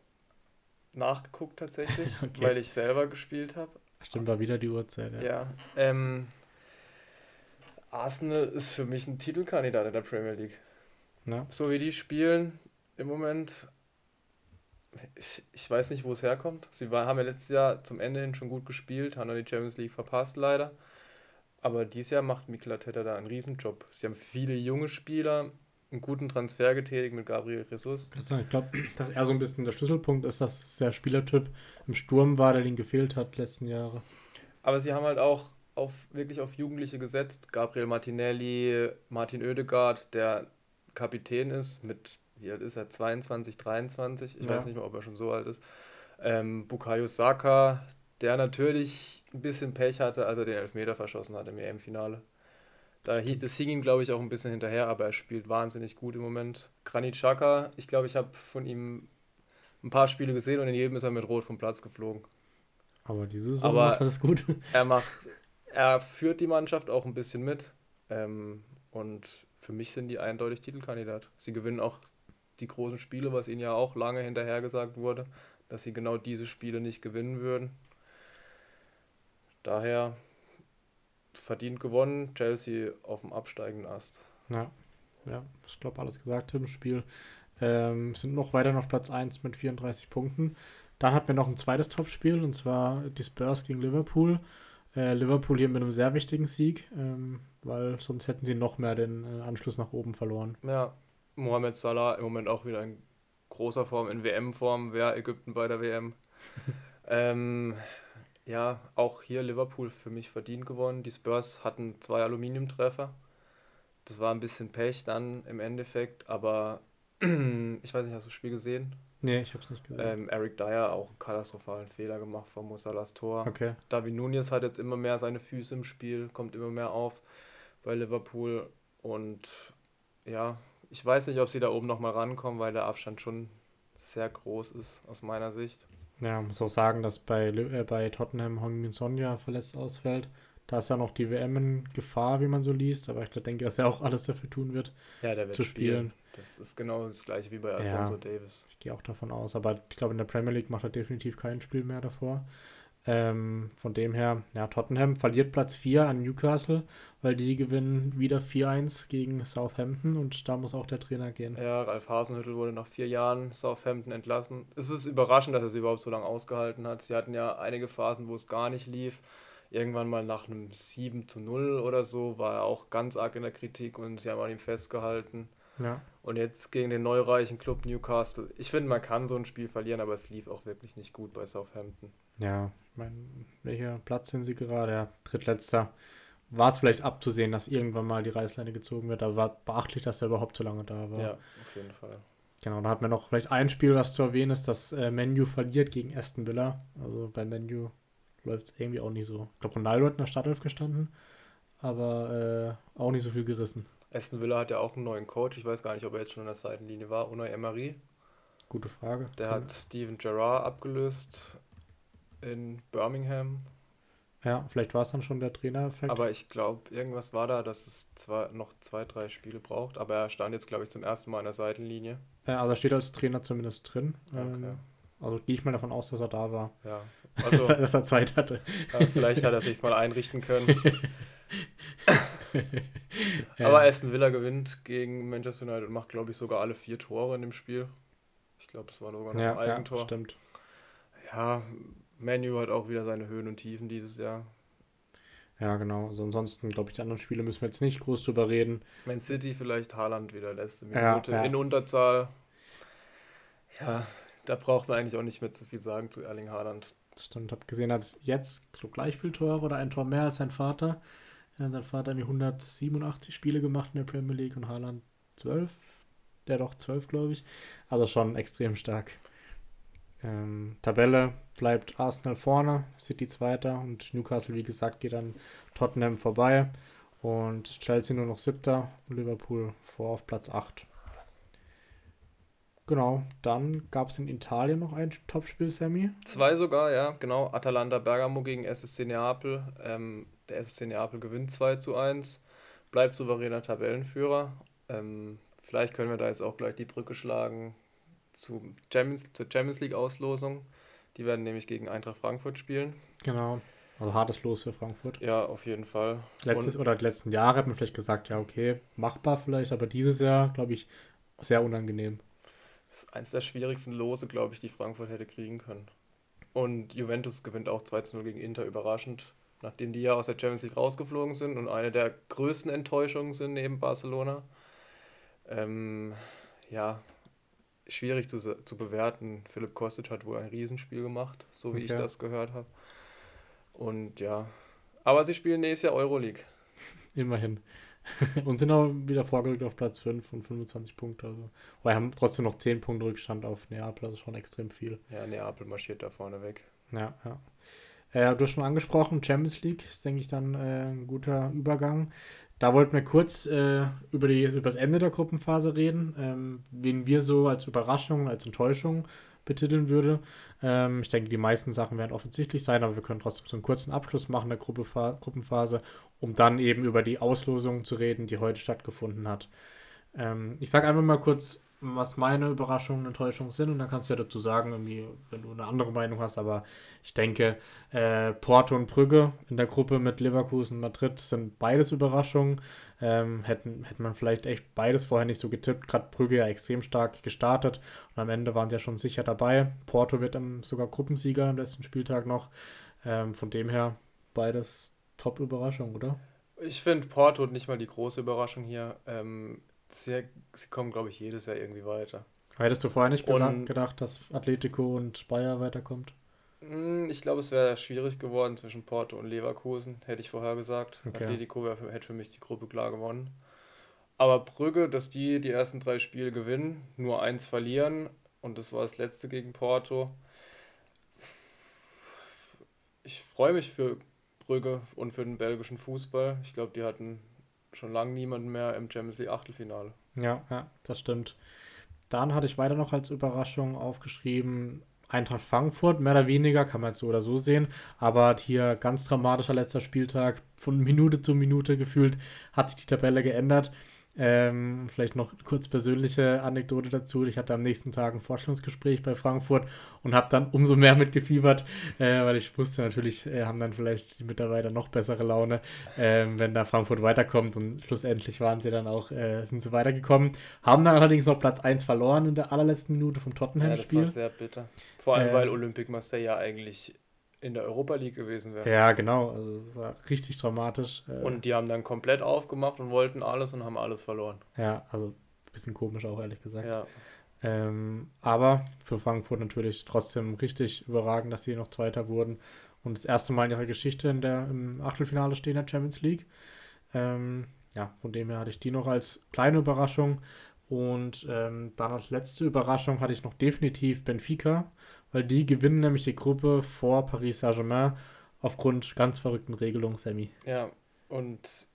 nachgeguckt tatsächlich, <laughs> okay. weil ich selber gespielt habe. Stimmt, war wieder die Uhrzeit. Ja, ja ähm, Arsenal ist für mich ein Titelkandidat in der Premier League. Ja. So wie die spielen im Moment, ich, ich weiß nicht, wo es herkommt. Sie war, haben ja letztes Jahr zum Ende hin schon gut gespielt, haben dann die Champions League verpasst leider. Aber dieses Jahr macht Mikel Arteta da einen Riesenjob. Sie haben viele junge Spieler, einen guten Transfer getätigt mit Gabriel Jesus. Ich glaube, dass er so ein bisschen der Schlüsselpunkt ist, dass der Spielertyp im Sturm war, der den gefehlt hat letzten Jahre. Aber sie haben halt auch auf, wirklich auf Jugendliche gesetzt. Gabriel Martinelli, Martin Oedegaard, der Kapitän ist, mit, wie alt ist er, 22, 23, ich ja. weiß nicht mehr, ob er schon so alt ist. Ähm, Bukayo Saka, der natürlich ein bisschen Pech hatte, als er den Elfmeter verschossen hat im EM-Finale. Da, das hing ihm, glaube ich, auch ein bisschen hinterher, aber er spielt wahnsinnig gut im Moment. Granit Xhaka, ich glaube, ich habe von ihm ein paar Spiele gesehen und in jedem ist er mit Rot vom Platz geflogen. Aber diese Saison aber macht das gut. Er macht er führt die Mannschaft auch ein bisschen mit. Ähm, und für mich sind die eindeutig Titelkandidat. Sie gewinnen auch die großen Spiele, was ihnen ja auch lange hinterhergesagt wurde, dass sie genau diese Spiele nicht gewinnen würden. Daher verdient gewonnen, Chelsea auf dem absteigenden Ast. Ja, ja, ich glaube alles gesagt im Spiel. Ähm, sind noch weiter auf Platz 1 mit 34 Punkten. Dann hatten wir noch ein zweites Topspiel und zwar die Spurs gegen Liverpool. Äh, Liverpool hier mit einem sehr wichtigen Sieg, ähm, weil sonst hätten sie noch mehr den äh, Anschluss nach oben verloren. Ja, Mohamed Salah im Moment auch wieder in großer Form, in WM-Form, wer Ägypten bei der WM. <laughs> ähm, ja, auch hier Liverpool für mich verdient gewonnen. Die Spurs hatten zwei Aluminiumtreffer. Das war ein bisschen Pech dann im Endeffekt, aber <clears throat> ich weiß nicht, hast du das Spiel gesehen? Nee, ich habe es nicht gesehen. Ähm, Eric Dyer auch einen katastrophalen Fehler gemacht von Musalas Tor. Okay. David Nunez hat jetzt immer mehr seine Füße im Spiel, kommt immer mehr auf bei Liverpool. Und ja, ich weiß nicht, ob sie da oben nochmal rankommen, weil der Abstand schon sehr groß ist, aus meiner Sicht. Ja, muss auch sagen, dass bei, äh, bei Tottenham Hong Sonja verletzt ausfällt. Da ist ja noch die WM in Gefahr, wie man so liest, aber ich denke, dass er auch alles dafür tun wird, ja, der wird zu spielen. spielen. Das ist genau das gleiche wie bei Alfonso ja, Davis. Ich gehe auch davon aus, aber ich glaube, in der Premier League macht er definitiv kein Spiel mehr davor. Ähm, von dem her, ja, Tottenham verliert Platz 4 an Newcastle, weil die gewinnen wieder 4-1 gegen Southampton und da muss auch der Trainer gehen. Ja, Ralf Hasenhüttel wurde nach vier Jahren Southampton entlassen. Es ist überraschend, dass er es überhaupt so lange ausgehalten hat. Sie hatten ja einige Phasen, wo es gar nicht lief. Irgendwann mal nach einem 7 zu 0 oder so war er auch ganz arg in der Kritik und sie haben an ihm festgehalten. Ja. Und jetzt gegen den neureichen Club Newcastle. Ich finde, man kann so ein Spiel verlieren, aber es lief auch wirklich nicht gut bei Southampton. Ja, ich meine, welcher Platz sind sie gerade? Ja, drittletzter. War es vielleicht abzusehen, dass irgendwann mal die Reißleine gezogen wird, aber war beachtlich, dass er überhaupt so lange da war. Ja, auf jeden Fall. Genau, da hat man noch vielleicht ein Spiel, was zu erwähnen ist, dass äh, Menu verliert gegen Aston Villa. Also bei Menu läuft es irgendwie auch nicht so. Ich glaube, Ronaldo hat in der Startelf gestanden, aber äh, auch nicht so viel gerissen. Aston Villa hat ja auch einen neuen Coach. Ich weiß gar nicht, ob er jetzt schon an der Seitenlinie war. Unai Emery. Gute Frage. Der hat Steven Gerrard abgelöst in Birmingham. Ja, vielleicht war es dann schon der Trainereffekt. Aber ich glaube, irgendwas war da, dass es zwar noch zwei, drei Spiele braucht, aber er stand jetzt, glaube ich, zum ersten Mal an der Seitenlinie. Ja, also er steht als Trainer zumindest drin. Okay. Ähm, also gehe ich mal davon aus, dass er da war. Ja, also <laughs> dass er Zeit hatte. ja, vielleicht hat er sich mal einrichten können. <laughs> Aber Aston Villa gewinnt gegen Manchester United und macht, glaube ich, sogar alle vier Tore in dem Spiel. Ich glaube, es war sogar noch ja, ein Eigentor. Ja, stimmt. Ja, Manu hat auch wieder seine Höhen und Tiefen dieses Jahr. Ja, genau. Also ansonsten, glaube ich, die anderen Spiele müssen wir jetzt nicht groß drüber reden. Man City vielleicht Haaland wieder letzte Minute ja. in Unterzahl. Ja, da braucht man eigentlich auch nicht mehr zu viel sagen zu Erling Haaland. Stimmt. Hab gesehen, hat jetzt gleich viel Tore oder ein Tor mehr als sein Vater. Äh, sein Vater hat irgendwie 187 Spiele gemacht in der Premier League und Haaland 12. Der doch 12, glaube ich. Also schon extrem stark. Ähm, Tabelle bleibt Arsenal vorne, City zweiter und Newcastle, wie gesagt, geht an Tottenham vorbei. Und Chelsea nur noch siebter und Liverpool vor auf Platz 8. Genau, dann gab es in Italien noch ein Topspiel, Sammy. Zwei sogar, ja, genau. Atalanta Bergamo gegen SSC Neapel. Ähm, der SSC Neapel gewinnt 2 zu 1, bleibt souveräner Tabellenführer. Ähm, vielleicht können wir da jetzt auch gleich die Brücke schlagen zu Champions, zur Champions League Auslosung. Die werden nämlich gegen Eintracht Frankfurt spielen. Genau. Also hartes Los für Frankfurt. Ja, auf jeden Fall. Letztes Und- oder die letzten Jahre hat man vielleicht gesagt, ja, okay, machbar vielleicht, aber dieses Jahr, glaube ich, sehr unangenehm. Das ist eins der schwierigsten Lose, glaube ich, die Frankfurt hätte kriegen können. Und Juventus gewinnt auch 2 zu 0 gegen Inter, überraschend. Nachdem die ja aus der Champions League rausgeflogen sind und eine der größten Enttäuschungen sind neben Barcelona. Ähm, ja, schwierig zu, zu bewerten. Philipp Kostic hat wohl ein Riesenspiel gemacht, so wie ich Okay. das gehört habe. Und ja, aber sie spielen nächstes Jahr Euroleague. Immerhin. <laughs> Und sind auch wieder vorgerückt auf Platz 5 und 25 Punkte. Also, wir haben trotzdem noch 10 Punkte Rückstand auf Neapel, also schon extrem viel. Ja, Neapel marschiert da vorne weg. Ja, ja. Äh, du hast schon angesprochen, Champions League ist, denke ich, dann äh, ein guter Übergang. Da wollten wir kurz äh, über, die, über das Ende der Gruppenphase reden, ähm, wen wir so als Überraschung, als Enttäuschung betiteln würde. Ähm, ich denke, die meisten Sachen werden offensichtlich sein, aber wir können trotzdem so einen kurzen Abschluss machen der Gruppe, Gruppenphase, um dann eben über die Auslosung zu reden, die heute stattgefunden hat. Ähm, ich sage einfach mal kurz, was meine Überraschungen und Enttäuschungen sind und dann kannst du ja dazu sagen, irgendwie, wenn du eine andere Meinung hast, aber ich denke, äh, Porto und Brügge in der Gruppe mit Leverkusen und Madrid sind beides Überraschungen. Ähm, hätten, hätte man vielleicht echt beides vorher nicht so getippt. Gerade Brügge ja extrem stark gestartet und am Ende waren sie ja schon sicher dabei. Porto wird dann sogar Gruppensieger am letzten Spieltag noch. Ähm, von dem her beides Top-Überraschung, oder? Ich finde Porto nicht mal die große Überraschung hier. Ähm, sie, sie kommen, glaube ich, jedes Jahr irgendwie weiter. Hättest du vorher nicht gesagt, Und- gedacht, dass Atletico und Bayer weiterkommt? Hm, Ich glaube, es wäre schwierig geworden zwischen Porto und Leverkusen, hätte ich vorher gesagt. Okay. Atletico wär hätte für mich die Gruppe klar gewonnen. Aber Brügge, dass die die ersten drei Spiele gewinnen, nur eins verlieren und das war das letzte gegen Porto. Ich freue mich für Brügge und für den belgischen Fußball. Ich glaube, die hatten schon lange niemanden mehr im Champions League Achtelfinale. Ja, ja, das stimmt. Dann hatte ich weiter noch als Überraschung aufgeschrieben, Eintracht Frankfurt, mehr oder weniger, kann man jetzt so oder so sehen, aber hier ganz dramatischer letzter Spieltag, von Minute zu Minute gefühlt, hat sich die Tabelle geändert. Ähm, vielleicht noch eine kurz persönliche Anekdote dazu. Ich hatte am nächsten Tag ein Vorstellungsgespräch bei Frankfurt und habe dann umso mehr mitgefiebert, äh, weil ich wusste natürlich, äh, haben dann vielleicht die Mitarbeiter noch bessere Laune, ähm, wenn da Frankfurt weiterkommt und schlussendlich waren sie dann auch, äh, sind sie weitergekommen. Haben dann allerdings noch Platz 1 verloren in der allerletzten Minute vom Ja, das war Tottenham-Spiel. sehr bitter. Vor allem, Äh, weil Olympique Marseille ja eigentlich in der Europa League gewesen wäre. Ja, genau. Also das war richtig dramatisch. Äh, Und die haben dann komplett aufgemacht und wollten alles und haben alles verloren. ja, also bisschen komisch auch, ehrlich gesagt. Ja. Ähm, aber für Frankfurt natürlich trotzdem richtig überragend, dass sie noch Zweiter wurden und das erste Mal in ihrer Geschichte in der, im Achtelfinale stehen der Champions League. Ähm, ja, von dem her hatte ich die noch als kleine Überraschung. Und ähm, dann als letzte Überraschung hatte ich noch definitiv Benfica, weil die gewinnen nämlich die Gruppe vor Paris Saint-Germain aufgrund ganz verrückten Regelungen, Sammy. Ja, und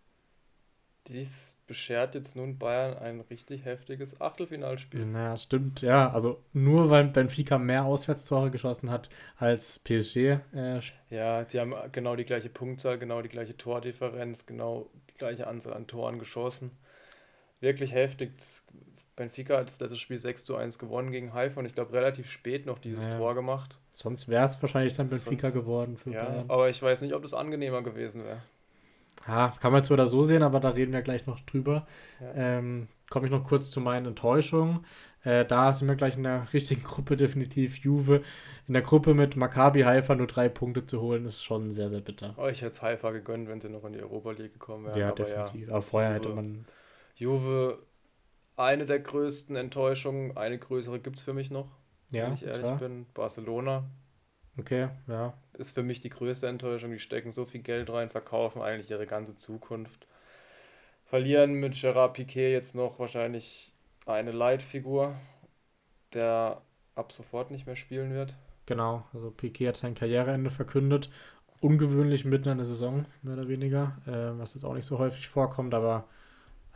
dies beschert jetzt nun Bayern ein richtig heftiges Achtelfinalspiel. Naja, stimmt, ja. Also nur weil Benfica mehr Auswärtstore geschossen hat als PSG. Äh, ja, die haben genau die gleiche Punktzahl, genau die gleiche Tordifferenz, genau die gleiche Anzahl an Toren geschossen. Wirklich heftig. Benfica hat das letzte Spiel 6 zu 1 gewonnen gegen Haifa und ich glaube relativ spät noch dieses naja. Tor gemacht. Sonst wäre es wahrscheinlich dann Benfica Sonst, geworden für ja, Bayern. Aber ich weiß nicht, ob das angenehmer gewesen wäre. Ja, kann man so oder so sehen, aber da reden wir gleich noch drüber. Ja. Ähm, Komme ich noch kurz zu meinen Enttäuschungen. Äh, da sind wir gleich in der richtigen Gruppe definitiv. Juve in der Gruppe mit Maccabi Haifa nur drei Punkte zu holen, ist schon sehr, sehr bitter. Oh, ich hätte es Haifa gegönnt, wenn sie noch in die Europa League gekommen wären. Ja, aber definitiv. Ja, aber vorher Juve, hätte man. Juve, eine der größten Enttäuschungen, eine größere gibt es für mich noch. Ja, wenn ich ehrlich klar. bin. Barcelona Okay, ja. Ist für mich die größte Enttäuschung. Die stecken so viel Geld rein, verkaufen eigentlich ihre ganze Zukunft. Verlieren mit Gerard Piquet jetzt noch wahrscheinlich eine Leitfigur, der ab sofort nicht mehr spielen wird. Genau, also Piquet hat sein Karriereende verkündet. Ungewöhnlich mitten in der Saison, mehr oder weniger, äh, was jetzt auch nicht so häufig vorkommt, aber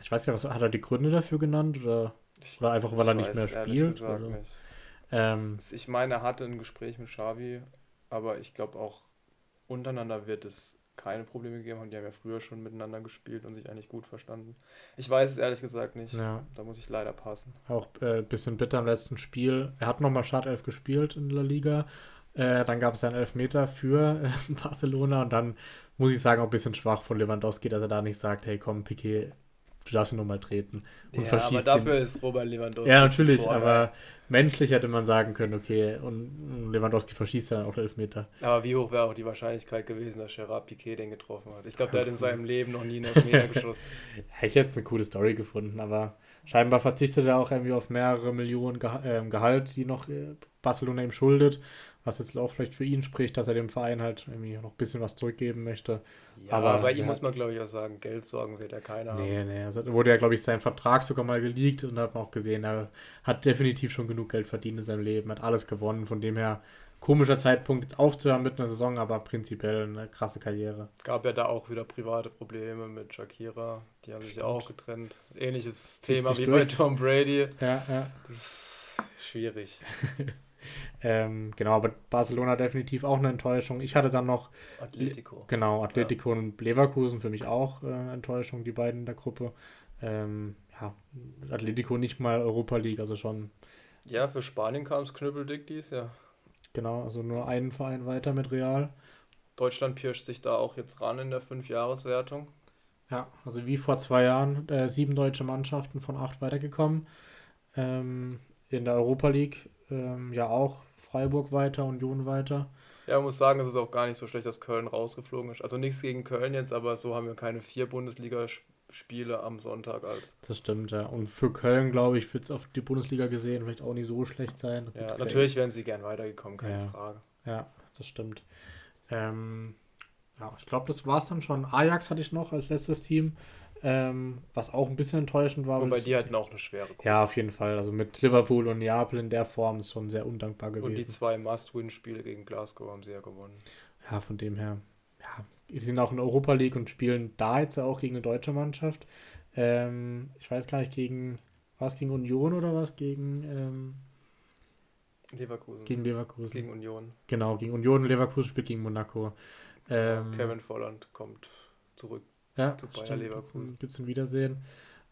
ich weiß gar nicht, was hat er die Gründe dafür genannt oder, oder einfach, weil er nicht mehr spielt? Also, nicht. Ähm, ich meine, er hatte ein Gespräch mit Xavi, aber ich glaube auch untereinander wird es keine Probleme gegeben haben. Die haben ja früher schon miteinander gespielt und sich eigentlich gut verstanden. Ich weiß es ehrlich gesagt nicht. Ja. Da muss ich leider passen. Auch ein äh, bisschen bitter im letzten Spiel. Er hat nochmal Startelf gespielt in der Liga. Äh, dann gab es einen Elfmeter für äh, <laughs> Barcelona und dann muss ich sagen, auch ein bisschen schwach von Lewandowski, dass er da nicht sagt, hey komm, Piquet, du darfst ihn nochmal treten. Und ja, aber dafür den. ist Robert Lewandowski. Ja, natürlich, Tor, aber menschlich hätte man sagen können, okay, und Lewandowski verschießt dann auch Elfmeter. Aber wie hoch wäre auch die Wahrscheinlichkeit gewesen, dass Gerard Piquet den getroffen hat? Ich glaube, der hat in seinem Leben noch nie einen Elfmeter <laughs> geschossen. ich hätte jetzt eine coole Story gefunden, aber scheinbar verzichtet er auch irgendwie auf mehrere Millionen ähm, Gehalt, die noch äh, Barcelona ihm schuldet was jetzt auch vielleicht für ihn spricht, dass er dem Verein halt irgendwie noch ein bisschen was zurückgeben möchte. Ja, aber bei ihm muss man, glaube ich, auch sagen, Geldsorgen wird er keiner nee, haben. Nee, also wurde ja, glaube ich, sein Vertrag sogar mal geleakt und hat man auch gesehen, er hat definitiv schon genug Geld verdient in seinem Leben, hat alles gewonnen, von dem her komischer Zeitpunkt jetzt aufzuhören mit einer Saison, aber prinzipiell eine krasse Karriere. Gab ja da auch wieder private Probleme mit Shakira, die haben sich ja auch getrennt. Ähnliches Thema wie durch. bei Tom Brady. Ja, ja. Das ist schwierig. <laughs> Ähm, genau, aber Barcelona definitiv auch eine Enttäuschung. Ich hatte dann noch Atletico. Genau, Atletico ja. und Leverkusen für mich auch äh, eine Enttäuschung, die beiden in der Gruppe. Ähm, ja, Atletico nicht mal Europa League, also schon. Ja, für Spanien kam es knüppeldick dies, ja. Genau, also nur einen Verein weiter mit Real. Deutschland pirscht sich da auch jetzt ran in der Fünfjahreswertung. Ja, also wie vor zwei Jahren, äh, sieben deutsche Mannschaften von acht weitergekommen. Ähm, in der Europa League ähm, ja auch Freiburg weiter, Union weiter. Ja, man muss sagen, es ist auch gar nicht so schlecht, dass Köln rausgeflogen ist. Also nichts gegen Köln jetzt, aber so haben wir keine vier Bundesligaspiele am Sonntag als. Das stimmt, ja. Und für Köln, glaube ich, wird es auf die Bundesliga gesehen vielleicht auch nicht so schlecht sein. Ja, natürlich wären sie gern weitergekommen, keine ja. Frage. Ja, das stimmt. Ähm, ja, ich glaube, das war es dann schon. Ajax hatte ich noch als letztes Team. Ähm, was auch ein bisschen enttäuschend war. Und bei dir hatten auch eine schwere Gruppe. Ja, auf jeden Fall. Also mit Liverpool und Neapel in der Form ist schon sehr undankbar gewesen. Und die zwei Must-Win-Spiele gegen Glasgow haben sie ja gewonnen. Ja, von dem her. Ja, die sind auch in der Europa League und spielen da jetzt auch gegen eine deutsche Mannschaft. Ähm, ich weiß gar nicht, gegen was gegen Union oder was gegen ähm, Leverkusen. Gegen Leverkusen. Gegen Union. Genau, gegen Union. Leverkusen spielt gegen Monaco. Ähm, Kevin Volland kommt zurück ja, zu Bayer stimmt. Leverkusen. Gibt es ein Wiedersehen.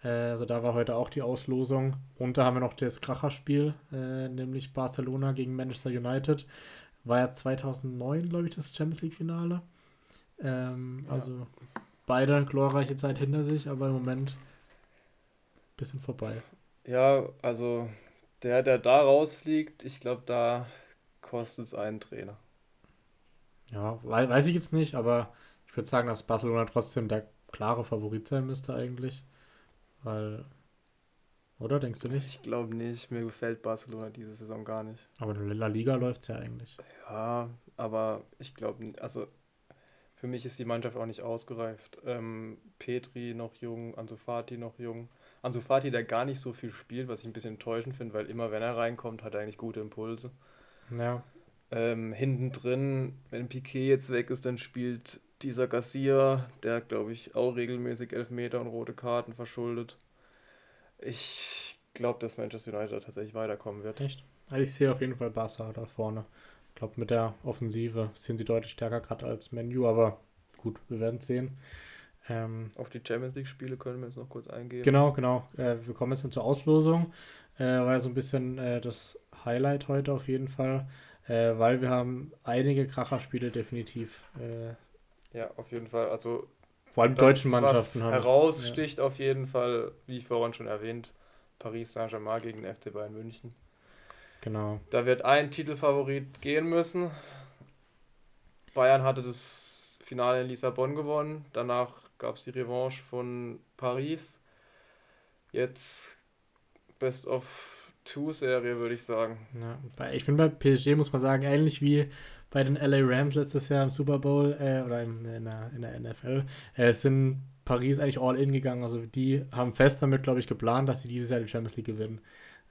Äh, also da war heute auch die Auslosung. Und da haben wir noch das Kracherspiel, äh, nämlich Barcelona gegen Manchester United. War ja 2009, glaube ich, das Champions League-Finale. Ähm, ja. Also beide glorreiche Zeit hinter sich, aber im Moment ein bisschen vorbei. Ja, also der, der da rausfliegt, ich glaube, da kostet es einen Trainer. Ja, weiß ich jetzt nicht, aber ich würde sagen, dass Barcelona trotzdem der klare Favorit sein müsste eigentlich. Weil Oder denkst du nicht? Ich glaube nicht. Mir gefällt Barcelona diese Saison gar nicht. Aber in der Liga läuft es ja eigentlich. Ja, aber ich glaube, also für mich ist die Mannschaft auch nicht ausgereift. Ähm, Petri noch jung, Ansu Fati noch jung. Ansu Fati, der gar nicht so viel spielt, was ich ein bisschen enttäuschend finde, weil immer wenn er reinkommt, hat er eigentlich gute Impulse. Ja. Ähm, hinten drin, wenn Piquet jetzt weg ist, dann spielt dieser Garcia, der glaube ich auch regelmäßig Elfmeter und rote Karten verschuldet. Ich glaube, dass Manchester United tatsächlich weiterkommen wird. Echt? Also ich sehe auf jeden Fall Barca da vorne. Ich glaube, mit der Offensive sind sie deutlich stärker gerade als Menu, aber gut, wir werden es sehen. Ähm, Auf die Champions League-Spiele können wir jetzt noch kurz eingehen. Genau, genau. Äh, wir kommen jetzt zur Auslosung. Äh, war ja so ein bisschen äh, das Highlight heute auf jeden Fall, äh, weil wir haben einige Kracherspiele definitiv. Ja, auf jeden Fall. Also vor allem die deutschen Mannschaften haben heraussticht ja. auf jeden Fall, wie vorhin schon erwähnt, Paris Saint-Germain gegen den FC Bayern München. Genau. Da wird ein Titelfavorit gehen müssen. Bayern hatte das Finale in Lissabon gewonnen. Danach gab es die Revanche von Paris. Jetzt Best of Two-Serie, würde ich sagen. Ja, ich finde bei PSG muss man sagen, ähnlich wie bei den LA Rams letztes Jahr im Super Bowl äh, oder im, in, der, in der NFL, äh, sind Paris eigentlich all in gegangen. Also die haben fest damit, glaube ich, geplant, dass sie dieses Jahr die Champions League gewinnen.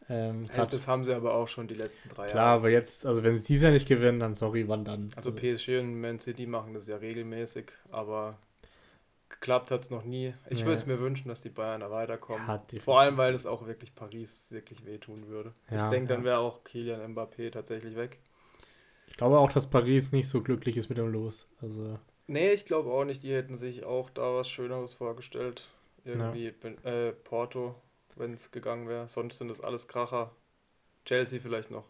Ähm, hey, das haben sie aber auch schon die letzten drei Jahre. Klar, aber jetzt, also wenn sie dieses Jahr nicht gewinnen, dann sorry, wann dann? Also, also PSG und Man City machen das ja regelmäßig, aber geklappt hat es noch nie. Ich nee. würde es mir wünschen, dass die Bayern da weiterkommen. Ja, Vor allem, weil es auch wirklich Paris wirklich wehtun würde. Ja, ich denke, dann wäre auch Kylian Mbappé tatsächlich weg. Ich glaube auch, dass Paris nicht so glücklich ist mit dem Los. Also nee, ich glaube auch nicht. Die hätten sich auch da was Schöneres vorgestellt. Irgendwie äh, Porto, wenn es gegangen wäre. Sonst sind das alles Kracher. Chelsea vielleicht noch.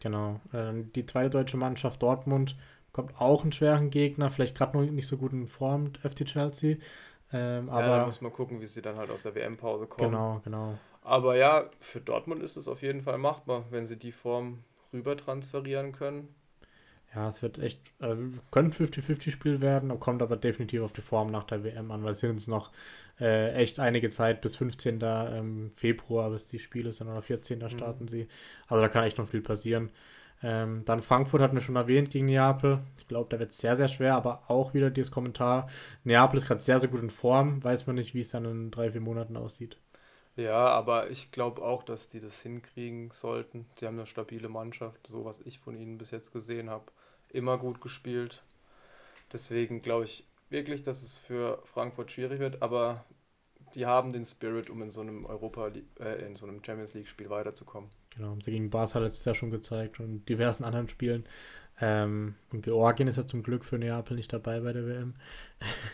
Genau. Äh, die zweite deutsche Mannschaft Dortmund kommt auch einen schweren Gegner, vielleicht gerade noch nicht so gut in Form, FC Chelsea. Ähm, aber ja, da muss man gucken, wie sie dann halt aus der WM-Pause kommen. Genau, genau. Aber ja, für Dortmund ist es auf jeden Fall machbar, wenn sie die Form rüber transferieren können. Ja, es wird echt, äh, könnte 50-50-Spiel werden, kommt aber definitiv auf die Form nach der WM an, weil es sind uns noch äh, echt einige Zeit bis 15. Ähm, Februar, bis die Spiele sind, oder 14. starten mhm. sie. Also da kann echt noch viel passieren. Ähm, dann Frankfurt hatten wir schon erwähnt gegen Neapel. Ich glaube, da wird es sehr, sehr schwer, aber auch wieder dieses Kommentar. Neapel ist gerade sehr, sehr gut in Form. Weiß man nicht, wie es dann in drei, vier Monaten aussieht. Ja, aber ich glaube auch, dass die das hinkriegen sollten. Sie haben eine stabile Mannschaft, so was ich von ihnen bis jetzt gesehen habe. Immer gut gespielt. Deswegen glaube ich wirklich, dass es für Frankfurt schwierig wird, aber die haben den Spirit, um in so einem Europa, äh, in so einem Champions League Spiel weiterzukommen. Genau, haben sie gegen Barca letztes Jahr schon gezeigt und diversen anderen Spielen. Ähm, und Georgien ist ja zum Glück für Neapel nicht dabei bei der WM.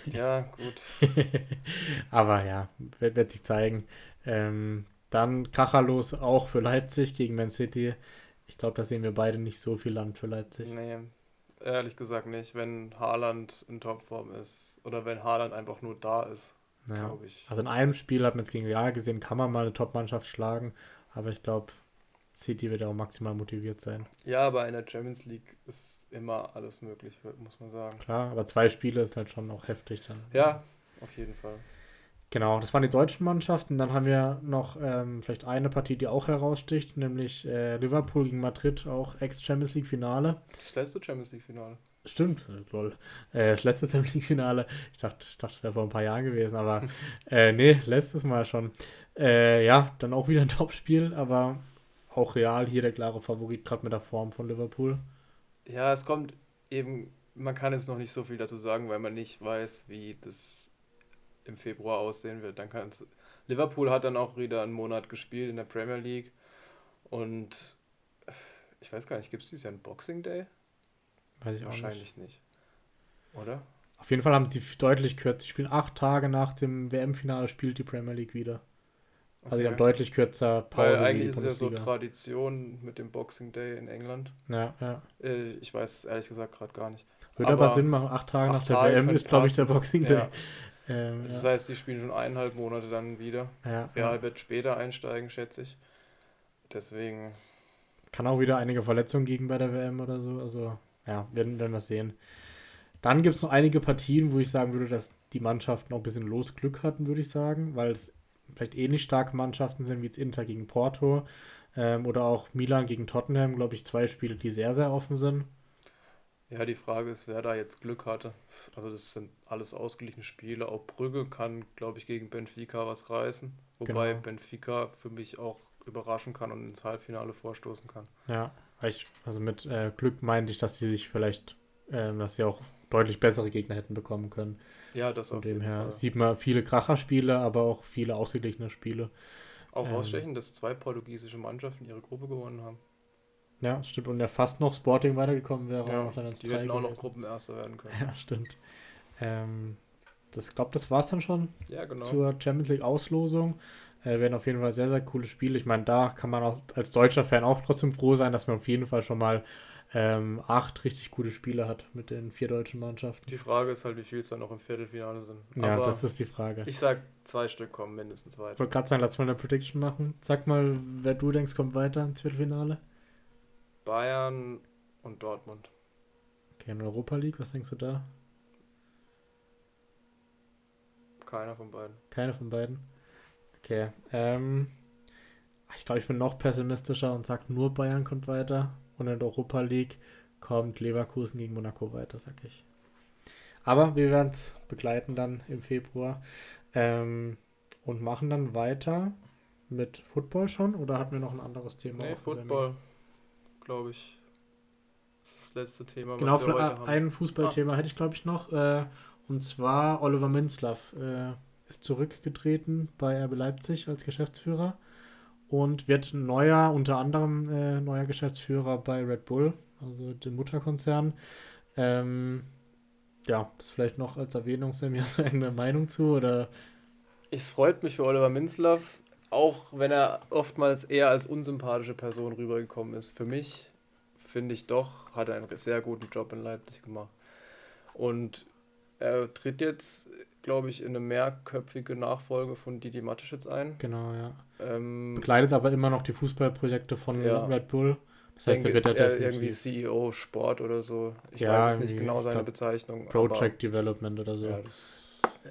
Ja, gut. <laughs> Aber ja, wird, wird sich zeigen. Ähm, dann Kracherlos auch für Leipzig gegen Man City. Ich glaube, da sehen wir beide nicht so viel Land für Leipzig. Nee, ehrlich gesagt nicht. Wenn Haaland in Topform ist oder wenn Haaland einfach nur da ist, ja. glaube ich. Also in einem Spiel hat man jetzt gegen Real gesehen, kann man mal eine Top-Mannschaft schlagen. Aber ich glaube, City wird auch maximal motiviert sein. Ja, aber in der Champions League ist immer alles möglich, muss man sagen. Klar, aber zwei Spiele ist halt schon auch heftig dann. Ja, auf jeden Fall. Genau, das waren die deutschen Mannschaften. Dann haben wir noch ähm, vielleicht eine Partie, die auch heraussticht, nämlich äh, Liverpool gegen Madrid, auch Ex-Champions League-Finale. Das letzte Champions League-Finale. Stimmt, lol. Äh, das letzte <laughs> Champions League-Finale. Ich dachte, ich dachte, das wäre vor ein paar Jahren gewesen, aber <laughs> äh, nee, letztes Mal schon. Äh, ja, dann auch wieder ein <laughs> Topspiel, aber auch Real hier der klare Favorit, gerade mit der Form von Liverpool. Ja, es kommt eben, man kann jetzt noch nicht so viel dazu sagen, weil man nicht weiß, wie das im Februar aussehen wird. Dann kann Liverpool hat dann auch wieder einen Monat gespielt in der Premier League und ich weiß gar nicht, gibt es dieses Jahr einen Boxing Day? Weiß ich Wahrscheinlich nicht. nicht. Oder? Auf jeden Fall haben sie deutlich kürzer. Sie spielen acht Tage nach dem WM-Finale, spielt die Premier League wieder. Also okay. die haben deutlich kürzer Pause. Weil eigentlich ist es ja so Tradition mit dem Boxing Day in England. Ja, ja. Äh, ich weiß ehrlich gesagt gerade gar nicht. Würde aber, aber, Sinn machen, acht Tage acht nach der Tage WM ist, glaube ich, der Boxing Day. Ja. Ähm, das ja. heißt, die spielen schon eineinhalb Monate dann wieder. Ja, Real ja. wird später einsteigen, schätze ich. Deswegen. Kann auch wieder einige Verletzungen gegen bei der WM oder so. Also, ja, werden, werden wir sehen. Dann gibt es noch einige Partien, wo ich sagen würde, dass die Mannschaften noch ein bisschen Losglück hatten, würde ich sagen, weil es vielleicht ähnlich starke Mannschaften sind wie jetzt Inter gegen Porto ähm, oder auch Milan gegen Tottenham, glaube ich, zwei Spiele, die sehr, sehr offen sind. Ja, die Frage ist, wer da jetzt Glück hatte. Also das sind alles ausgeglichene Spiele. Auch Brügge kann, glaube ich, gegen Benfica was reißen. Wobei genau. Benfica für mich auch überraschen kann und ins Halbfinale vorstoßen kann. Ja, also mit äh, Glück meinte ich, dass sie sich vielleicht, äh, dass sie auch deutlich bessere Gegner hätten bekommen können. Ja, das Von auf dem jeden her Fall. sieht man viele Kracherspiele, aber auch viele ausgeglichene Spiele. Auch ähm, rausstechen, dass zwei portugiesische Mannschaften ihre Gruppe gewonnen haben. Ja, stimmt. Und ja fast noch Sporting weitergekommen wäre. Ja, auch dann die hätten auch noch Gruppenerster werden können. Ja, stimmt. Ähm, das glaube, das war es dann schon. Ja, genau. Zur Champions League Auslosung. Äh, werden auf jeden Fall sehr, sehr coole Spiele. Ich meine, da kann man auch als deutscher Fan auch trotzdem froh sein, dass man auf jeden Fall schon mal ähm, acht richtig gute Spiele hat mit den vier deutschen Mannschaften. Die Frage ist halt, wie viel es dann noch im Viertelfinale sind. Ja, Aber das ist die Frage. Ich sag, zwei Stück kommen mindestens weiter. Ich wollte gerade sagen, lass mal eine Prediction machen. Sag mal, wer du denkst, kommt weiter ins Viertelfinale. Bayern und Dortmund. Okay, in Europa League, was denkst du da? Keiner von beiden. Keiner von beiden. Okay. Ähm, ich glaube, ich bin noch pessimistischer und sage nur Bayern kommt weiter. Und in der Europa League kommt Leverkusen gegen Monaco weiter, sag ich. Aber wir werden es begleiten dann im Februar. Ähm, und machen dann weiter mit Football schon oder hatten wir noch ein anderes Thema? Nee, Football glaube ich. Das ist das letzte Thema. Genau, für ein Fußballthema ah. hätte ich, glaube ich, noch. Äh, und zwar Oliver Minzlaff äh, ist zurückgetreten bei RB Leipzig als Geschäftsführer und wird neuer, unter anderem äh, neuer Geschäftsführer bei Red Bull, also dem Mutterkonzern. Ähm, ja, das vielleicht noch als Erwähnung, Sammy, hast du <laughs> eine Meinung zu? Oder? Es freut mich für Oliver Minzlaff auch wenn er oftmals eher als unsympathische Person rübergekommen ist, für mich finde ich doch, hat er einen sehr guten Job in Leipzig gemacht. Und er tritt jetzt, glaube ich, in eine mehrköpfige Nachfolge von Didi Matischitz ein. Genau, ja. Ähm, Begleitet aber immer noch die Fußballprojekte von ja. Red Bull. Das heißt, denke, er wird ja er irgendwie CEO Sport oder so. Ich ja, weiß jetzt nicht genau seine Bezeichnung. Project Development oder so. Ja, das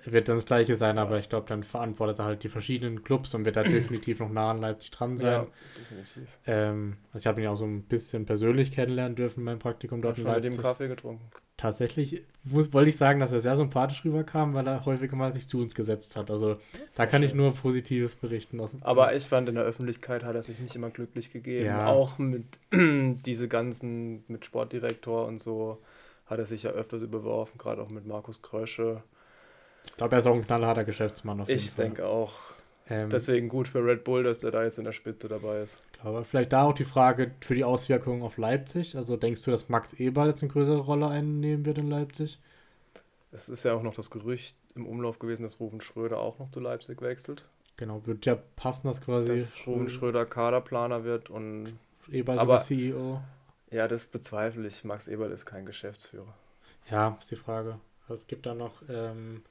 wird dann das gleiche sein, aber ich glaube, dann verantwortet er halt die verschiedenen Clubs und wird da definitiv noch nah an Leipzig dran sein. Ja, definitiv. Ähm, also ich habe ihn ja auch so ein bisschen persönlich kennenlernen dürfen beim Praktikum dort in Leipzig. mit dem Kaffee getrunken. Tatsächlich wollte ich sagen, dass er sehr sympathisch rüberkam, weil er häufiger mal sich zu uns gesetzt hat. Also da kann schön. ich nur Positives berichten. Aus aber ich fand, in der Öffentlichkeit hat er sich nicht immer glücklich gegeben. Ja. Auch mit <clears throat> diese ganzen, mit Sportdirektor und so hat er sich ja öfters überworfen, gerade auch mit Markus Krösche. Ich glaube, er ist auch ein knallharter Geschäftsmann. Auf jeden ich denke auch. Ähm, Deswegen gut für Red Bull, dass der da jetzt in der Spitze dabei ist. Glaube, vielleicht da auch die Frage für die Auswirkungen auf Leipzig. Also denkst du, dass Max Eberl jetzt eine größere Rolle einnehmen wird in Leipzig? Es ist ja auch noch das Gerücht im Umlauf gewesen, dass Rufen Schröder auch noch zu Leipzig wechselt. Genau, wird ja passen, dass quasi. Dass Rufen Schröder Kaderplaner wird und. Eberl aber CEO. Ja, das bezweifle ich. Max Eberl ist kein Geschäftsführer. Ja, ist die Frage. Es gibt da noch ähm,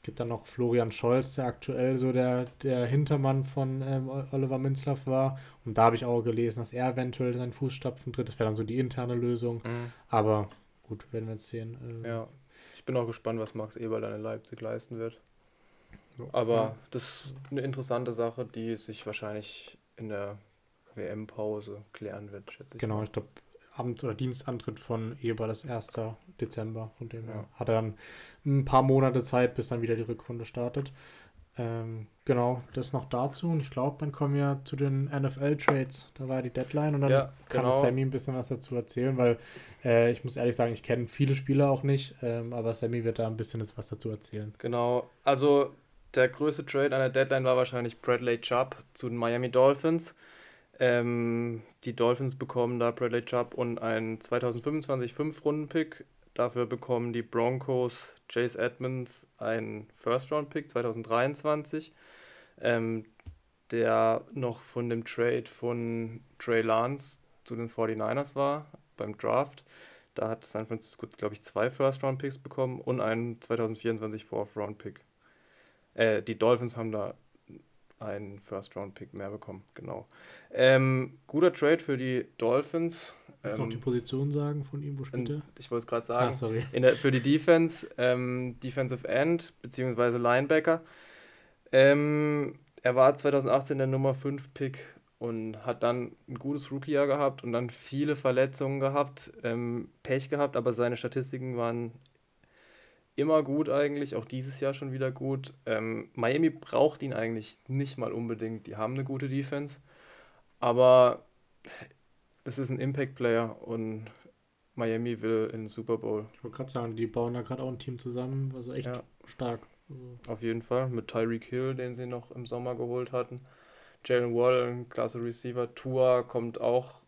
es gibt dann noch Florian Scholz, der aktuell so der, der Hintermann von ähm, Oliver Minzlaff war. Und da habe ich auch gelesen, dass er eventuell seinen Fußstapfen tritt. Das wäre dann so die interne Lösung. Mhm. Aber gut, werden wir jetzt sehen. Ähm, ja, ich bin auch gespannt, was Max Eberl dann in Leipzig leisten wird. Aber ja. das ist eine interessante Sache, die sich wahrscheinlich in der WM-Pause klären wird, schätze ich. Genau, mal. ich glaube, Amt- oder Dienstantritt von Eber das 1. Dezember. Von dem ja. hat er dann ein paar Monate Zeit, bis dann wieder die Rückrunde startet. Ähm, genau, das noch dazu. Und ich glaube, dann kommen wir zu den NFL-Trades. Da war die Deadline und dann ja, kann genau. Sammy ein bisschen was dazu erzählen, weil äh, ich muss ehrlich sagen, ich kenne viele Spieler auch nicht, ähm, aber Sammy wird da ein bisschen was dazu erzählen. Genau, also der größte Trade an der Deadline war wahrscheinlich Bradley Chubb zu den Miami Dolphins. Ähm, die Dolphins bekommen da Bradley Chubb und einen 2025 5-Runden-Pick. Dafür bekommen die Broncos Chase Edmonds einen First-Round-Pick 2023, ähm, der noch von dem Trade von Trey Lance zu den 49ers war beim Draft. Da hat San Francisco, glaube ich, zwei First-Round-Picks bekommen und einen 2024 Fourth-Round-Pick. Äh, die Dolphins haben da einen First-Round-Pick mehr bekommen, genau. Ähm, guter Trade für die Dolphins. Willst du ähm, noch die Position sagen von ihm, wo spielt er? Ich wollte es gerade sagen. Ah, sorry. Der, für die Defense, ähm, Defensive End, beziehungsweise Linebacker. Ähm, er war 2018 der Nummer 5 Pick und hat dann ein gutes Rookie-Jahr gehabt und dann viele Verletzungen gehabt, ähm, Pech gehabt, aber seine Statistiken waren immer gut eigentlich, auch dieses Jahr schon wieder gut. Ähm, Miami braucht ihn eigentlich nicht mal unbedingt, die haben eine gute Defense, aber es ist ein Impact-Player und Miami will in den Super Bowl. Ich wollte gerade sagen, die bauen da gerade auch ein Team zusammen, also echt ja. stark. Auf jeden Fall, mit Tyreek Hill, den sie noch im Sommer geholt hatten. Jalen Wall, ein klasse Receiver. Tua kommt auch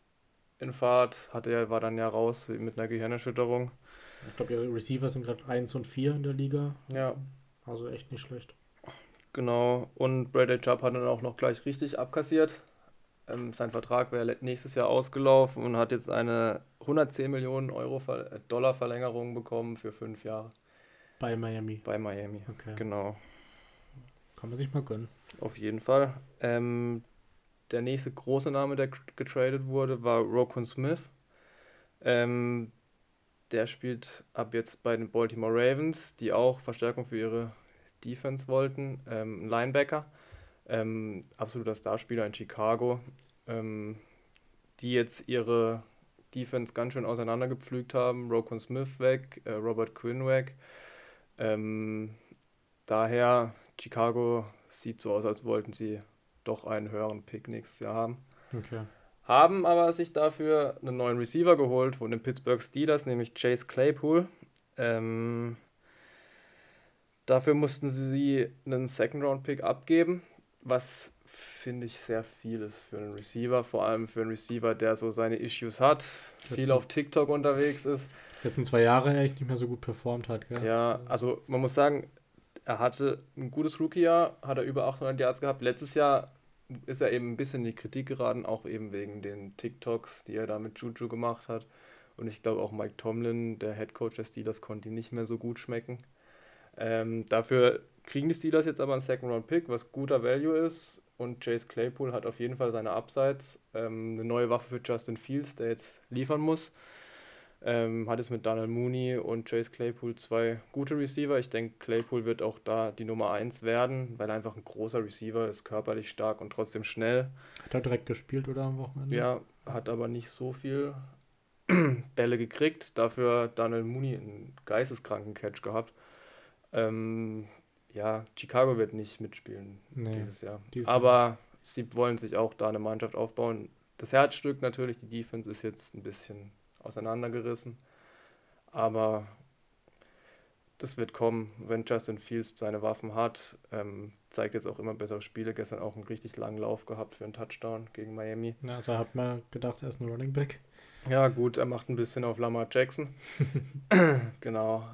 in Fahrt, hatte er, war dann ja raus mit einer Gehirnerschütterung. Ich glaube, ihre Receiver sind gerade 1 und 4 in der Liga. Ja. Also echt nicht schlecht. Genau. Und Bradley Chubb hat dann auch noch gleich richtig abkassiert. Ähm, sein Vertrag wäre nächstes Jahr ausgelaufen und hat jetzt eine 110 Millionen Euro Ver äh, Dollar Verlängerung bekommen für fünf Jahre. Bei Miami. Bei Miami. Okay. Genau. Kann man sich mal gönnen. Auf jeden Fall. Ähm, der nächste große Name, der getradet wurde, war Rokun Smith. Ähm, der spielt ab jetzt bei den Baltimore Ravens, die auch Verstärkung für ihre Defense wollten. Ähm, ein Linebacker. Ähm, absoluter Starspieler in Chicago. Ähm, die jetzt ihre Defense ganz schön auseinandergepflügt haben. Rokun Smith weg, äh, Robert Quinn weg. Ähm, daher Chicago sieht so aus, als wollten sie doch einen höheren Pick nächstes Jahr haben. Okay. Haben aber sich dafür einen neuen Receiver geholt von den Pittsburgh Steelers, nämlich Chase Claypool. Ähm, dafür mussten sie einen Second-Round-Pick abgeben, was finde ich sehr viel ist für einen Receiver, vor allem für einen Receiver, der so seine Issues hat, viel auf TikTok unterwegs ist. Letzten zwei Jahre echt nicht mehr so gut performt hat, gell? Ja, also man muss sagen, er hatte ein gutes Rookie-Jahr, hat er über 800 Yards gehabt. Letztes Jahr ist er eben ein bisschen in die Kritik geraten, auch eben wegen den TikToks, die er da mit Juju gemacht hat. Und ich glaube auch Mike Tomlin, der Head Coach der Steelers, konnte ihn nicht mehr so gut schmecken. Ähm, dafür kriegen die Steelers jetzt aber einen Second-Round-Pick, was guter Value ist. Und Chase Claypool hat auf jeden Fall seine Upsides. Ähm, eine neue Waffe für Justin Fields, der jetzt liefern muss. Ähm, hat es mit Daniel Mooney und Chase Claypool zwei gute Receiver. Ich denke, Claypool wird auch da die Nummer 1 werden, weil er einfach ein großer Receiver ist, körperlich stark und trotzdem schnell. Hat er direkt gespielt oder am Wochenende? Ja, hat aber nicht so viel <clears throat> Bälle gekriegt. Dafür Daniel Mooney einen geisteskranken Catch gehabt. Ähm, ja, Chicago wird nicht mitspielen nee, dieses Jahr. Dieses aber sie wollen sich auch da eine Mannschaft aufbauen. Das Herzstück natürlich, die Defense ist jetzt ein bisschen auseinandergerissen. Aber das wird kommen, wenn Justin Fields seine Waffen hat. Ähm, zeigt jetzt auch immer bessere Spiele. Gestern auch einen richtig langen Lauf gehabt für einen Touchdown gegen Miami. Ja, da hat man gedacht, er ist ein Running Back. Ja, gut, er macht ein bisschen auf Lamar Jackson. <laughs> <clears throat> genau.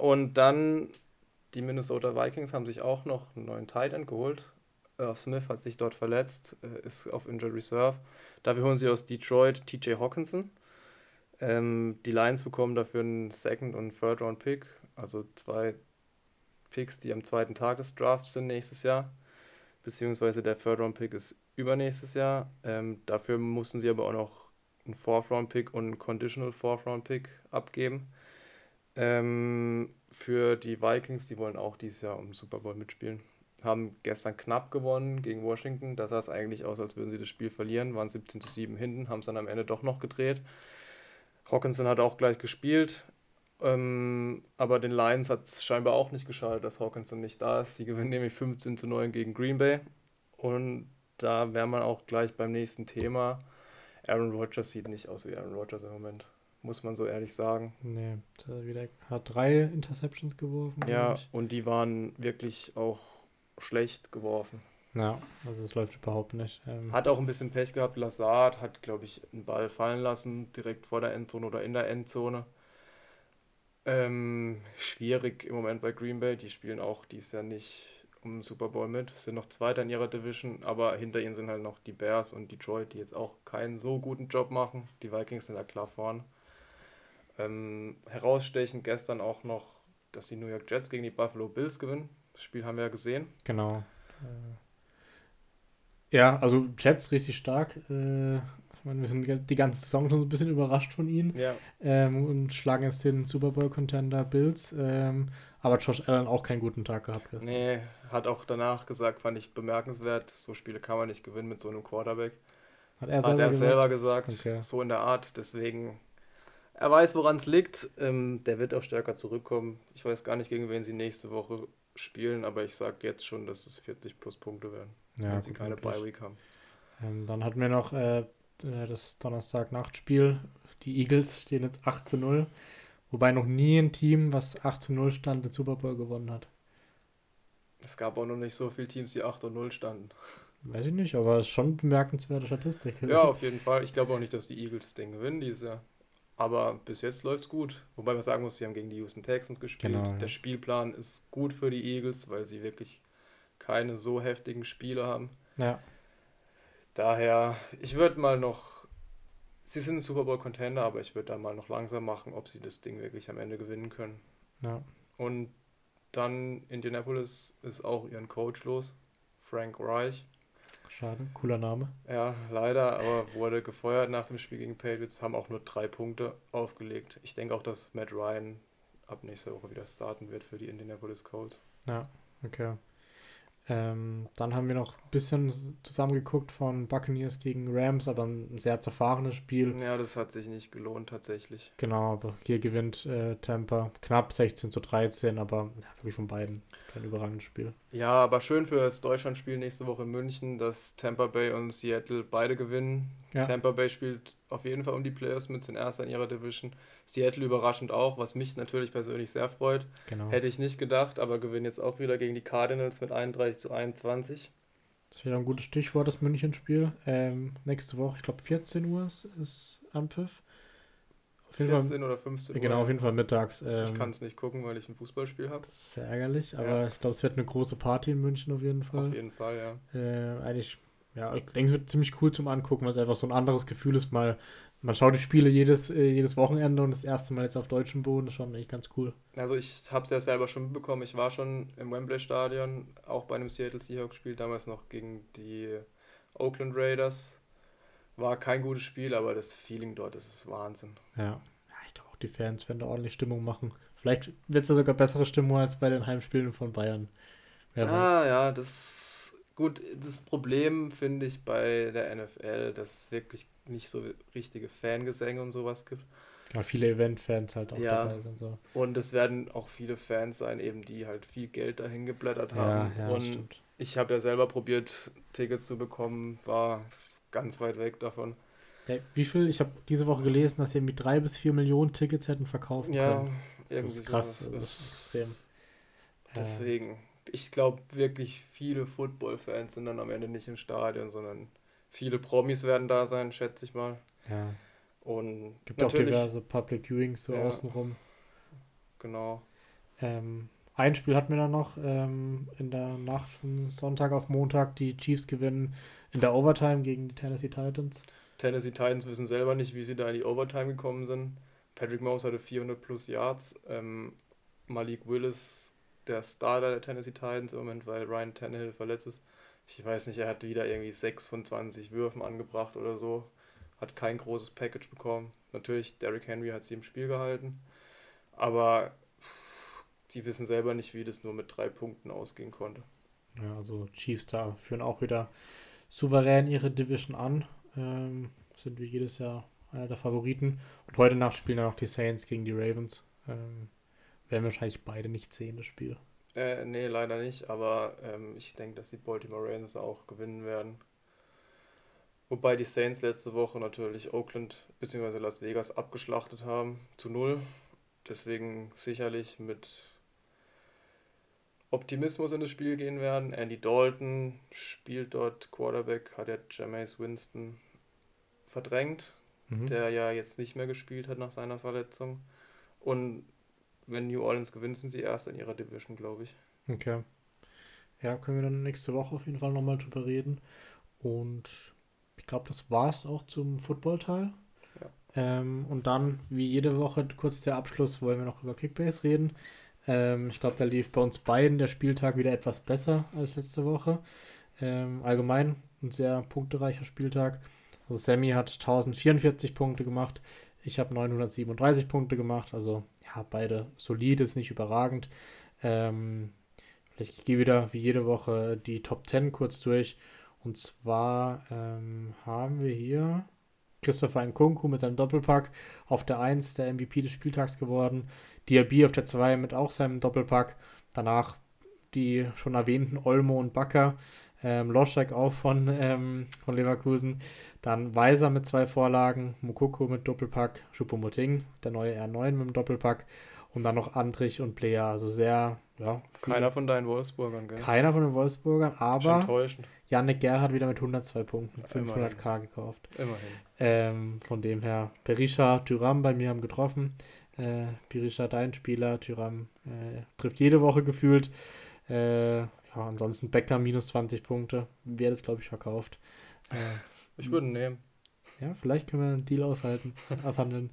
Und dann die Minnesota Vikings haben sich auch noch einen neuen Tight End geholt. Irv Smith hat sich dort verletzt, äh, ist auf Injured Reserve. Dafür holen sie aus Detroit TJ Hawkinson. Ähm, die Lions bekommen dafür einen Second- und Third-Round-Pick, also zwei Picks, die am zweiten Tag des Drafts sind nächstes Jahr. Beziehungsweise der Third-Round-Pick ist übernächstes Jahr. Ähm, dafür mussten sie aber auch noch einen Fourth-Round-Pick und einen Conditional Fourth-Round-Pick abgeben. Ähm, für die Vikings, die wollen auch dieses Jahr um Super Bowl mitspielen. Haben gestern knapp gewonnen gegen Washington. Da sah es eigentlich aus, als würden sie das Spiel verlieren. Waren 17 zu 7 hinten, haben es dann am Ende doch noch gedreht. Hawkinson hat auch gleich gespielt. Ähm, aber den Lions hat es scheinbar auch nicht geschadet, dass Hawkinson nicht da ist. Sie gewinnen nämlich 15 zu 9 gegen Green Bay. Und da wäre man auch gleich beim nächsten Thema. Aaron Rodgers sieht nicht aus wie Aaron Rodgers im Moment, muss man so ehrlich sagen. Nee, wieder, hat drei Interceptions geworfen. Ja, und die waren wirklich auch schlecht geworfen. Ja, also es läuft überhaupt nicht. Ähm hat auch ein bisschen Pech gehabt. Lazard hat, glaube ich, einen Ball fallen lassen, direkt vor der Endzone oder in der Endzone. Ähm, schwierig im Moment bei Green Bay. Die spielen auch dies Jahr nicht um den Super Bowl mit. Sind noch Zweiter in ihrer Division, aber hinter ihnen sind halt noch die Bears und Detroit, die jetzt auch keinen so guten Job machen. Die Vikings sind da klar vorn. Ähm, herausstechend gestern auch noch, dass die New York Jets gegen die Buffalo Bills gewinnen. Das Spiel haben wir ja gesehen. Genau. Ja, also Jets richtig stark. Äh, ich meine, wir sind die ganze Saison schon so ein bisschen überrascht von ihnen. Ja. Ähm, und schlagen jetzt den Super Bowl-Contender Bills. Ähm, aber Josh Allen auch keinen guten Tag gehabt. Gestern. Nee, hat auch danach gesagt, fand ich bemerkenswert, so Spiele kann man nicht gewinnen mit so einem Quarterback. Hat er selber, hat er gesagt? selber gesagt, okay. so in der Art. Deswegen, er weiß, woran es liegt. Ähm, der wird auch stärker zurückkommen. Ich weiß gar nicht, gegen wen sie nächste Woche spielen, aber ich sage jetzt schon, dass es 40 plus Punkte werden, ja, wenn sie keine Bye-Week haben. Ähm, dann hatten wir noch äh, das Donnerstag-Nachtspiel. Die Eagles stehen jetzt 8 zu 0. Wobei noch nie ein Team, was 8 zu 0 stand, den Super Bowl gewonnen hat. Es gab auch noch nicht so viele Teams, die 8 und 0 standen. <laughs> Weiß ich nicht, aber es ist schon bemerkenswerte Statistik. Ja, auf jeden Fall. Ich glaube auch nicht, dass die Eagles den gewinnen dieses Jahr. Aber bis jetzt läuft es gut. Wobei man sagen muss, sie haben gegen die Houston Texans gespielt. Genau, ja. Der Spielplan ist gut für die Eagles, weil sie wirklich keine so heftigen Spiele haben. Ja. Daher, ich würde mal noch. Sie sind ein Super Bowl Contender, aber ich würde da mal noch langsam machen, ob sie das Ding wirklich am Ende gewinnen können. Ja. Und dann Indianapolis ist auch ihren Coach los, Frank Reich. Schade, cooler Name. Ja, leider, aber wurde gefeuert nach dem Spiel gegen Patriots, haben auch nur drei Punkte aufgelegt. Ich denke auch, dass Matt Ryan ab nächster Woche wieder starten wird für die Indianapolis Colts. Ja, okay. Ähm, dann haben wir noch ein bisschen zusammengeguckt von Buccaneers gegen Rams, aber ein sehr zerfahrenes Spiel. Ja, das hat sich nicht gelohnt tatsächlich. Genau, aber hier gewinnt äh, Tampa knapp 16 zu 13, aber ja, wirklich von beiden kein überragendes Spiel. Ja, aber schön für das Deutschlandspiel nächste Woche in München, dass Tampa Bay und Seattle beide gewinnen. Ja. Tampa Bay spielt auf jeden Fall um die Playoffs mit, sind erster in ihrer Division. Seattle überraschend auch, was mich natürlich persönlich sehr freut. Genau. Hätte ich nicht gedacht, aber gewinnen jetzt auch wieder gegen die Cardinals mit 31 zu 21. Das ist wieder ein gutes Stichwort, das Münchenspiel. Ähm, nächste Woche, ich glaube 14 Uhr ist, ist Anpfiff. Auf 14 Fall, oder 15 Uhr. Genau, auf jeden Fall mittags. Ähm, ich kann es nicht gucken, weil ich ein Fußballspiel habe. Das ist sehr ärgerlich, aber ja. ich glaube, es wird eine große Party in München auf jeden Fall. Auf jeden Fall, ja. Äh, eigentlich ja, ich denke, es wird ziemlich cool zum Angucken, weil es einfach so ein anderes Gefühl ist. Mal, man schaut die Spiele jedes, äh, jedes Wochenende und das erste Mal jetzt auf deutschem Boden ist schon echt ganz cool. Also ich habe es ja selber schon mitbekommen. Ich war schon im Wembley Stadion, auch bei einem Seattle Seahawks Spiel, damals noch gegen die Oakland Raiders. War kein gutes Spiel, aber das Feeling dort, das ist Wahnsinn. Ja, ja ich glaube auch die Fans werden da ordentlich Stimmung machen. Vielleicht wird es ja sogar bessere Stimmung als bei den Heimspielen von Bayern. Wer ah, ja, das Gut, das Problem finde ich bei der NFL, dass es wirklich nicht so richtige Fangesänge und sowas gibt. Ja, viele Event-Fans halt auch ja, dabei sind. So. Und es werden auch viele Fans sein, eben die halt viel Geld dahin geblättert haben. Ja, ja, und stimmt. ich habe ja selber probiert, Tickets zu bekommen, war ganz weit weg davon. Ja, wie viel? Ich habe diese Woche gelesen, dass sie mit drei bis vier Millionen Tickets hätten verkaufen ja, können. Irgendwie das ist krass, das ist extrem. Deswegen, ich glaube wirklich viele Football-Fans sind dann am Ende nicht im Stadion, sondern viele Promis werden da sein, schätze ich mal. Ja. Und gibt auch diverse Public Viewings so ja, außenrum. Genau. Ähm, ein Spiel hatten wir dann noch ähm, in der Nacht von Sonntag auf Montag. Die Chiefs gewinnen in der Overtime gegen die Tennessee Titans. Tennessee Titans wissen selber nicht, wie sie da in die Overtime gekommen sind. Patrick Mahomes hatte 400 plus Yards. Ähm, Malik Willis der Starter der Tennessee Titans im Moment, weil Ryan Tannehill verletzt ist. Ich weiß nicht, er hat wieder irgendwie 6 von 20 Würfen angebracht oder so. Hat kein großes Package bekommen. Natürlich, Derrick Henry hat sie im Spiel gehalten. Aber sie wissen selber nicht, wie das nur mit drei Punkten ausgehen konnte. Ja, also Chiefs da führen auch wieder souverän ihre Division an. Ähm, sind wie jedes Jahr einer der Favoriten. Und heute Nacht spielen dann auch die Saints gegen die Ravens. Ähm, werden wahrscheinlich beide nicht sehen, das Spiel. Äh, nee, leider nicht, aber ähm, ich denke, dass die Baltimore Ravens auch gewinnen werden. Wobei die Saints letzte Woche natürlich Oakland bzw. Las Vegas abgeschlachtet haben zu null. Deswegen sicherlich mit Optimismus in das Spiel gehen werden. Andy Dalton spielt dort Quarterback, hat ja Jameis Winston verdrängt, mhm. der ja jetzt nicht mehr gespielt hat nach seiner Verletzung. Und wenn New Orleans gewinnt, sind sie erst in ihrer Division, glaube ich. Okay. Ja, können wir dann nächste Woche auf jeden Fall nochmal drüber reden. Und ich glaube, das war es auch zum Football-Teil. Ja. Ähm, und dann, wie jede Woche, kurz der Abschluss, wollen wir noch über Kickbase reden. Ähm, ich glaube, da lief bei uns beiden der Spieltag wieder etwas besser als letzte Woche. Ähm, allgemein ein sehr punktereicher Spieltag. Also Sammy hat 1044 Punkte gemacht, ich habe 937 Punkte gemacht, also ja, beide solid, ist nicht überragend. Ähm, vielleicht gehe wieder wie jede Woche die Top 10 kurz durch. Und zwar ähm, haben wir hier Christopher Nkunku mit seinem Doppelpack auf der 1 der MVP des Spieltags geworden. Diaby auf der 2 mit auch seinem Doppelpack. Danach die schon erwähnten Olmo und Bakker. Ähm, Loschek auch von, ähm, von Leverkusen. Dann Weiser mit zwei Vorlagen, Mukoko mit Doppelpack, Schuppomoting, der neue R9 mit dem Doppelpack und dann noch Andrich und Player. Also sehr, ja. Keiner von deinen Wolfsburgern, gell? Keiner von den Wolfsburgern, aber enttäuschend. Janik Gerhardt wieder mit 102 Punkten, 500k Immerhin. gekauft. Immerhin. Ähm, von dem her, Berisha, Tyram bei mir haben getroffen. Äh, Berisha, dein Spieler, Tyram äh, trifft jede Woche gefühlt. Äh, ja, ansonsten Becker minus 20 Punkte. Wer das, glaube ich, verkauft. Äh, ich würde nehmen. Ja, vielleicht können wir einen Deal aushalten, <laughs> aushandeln.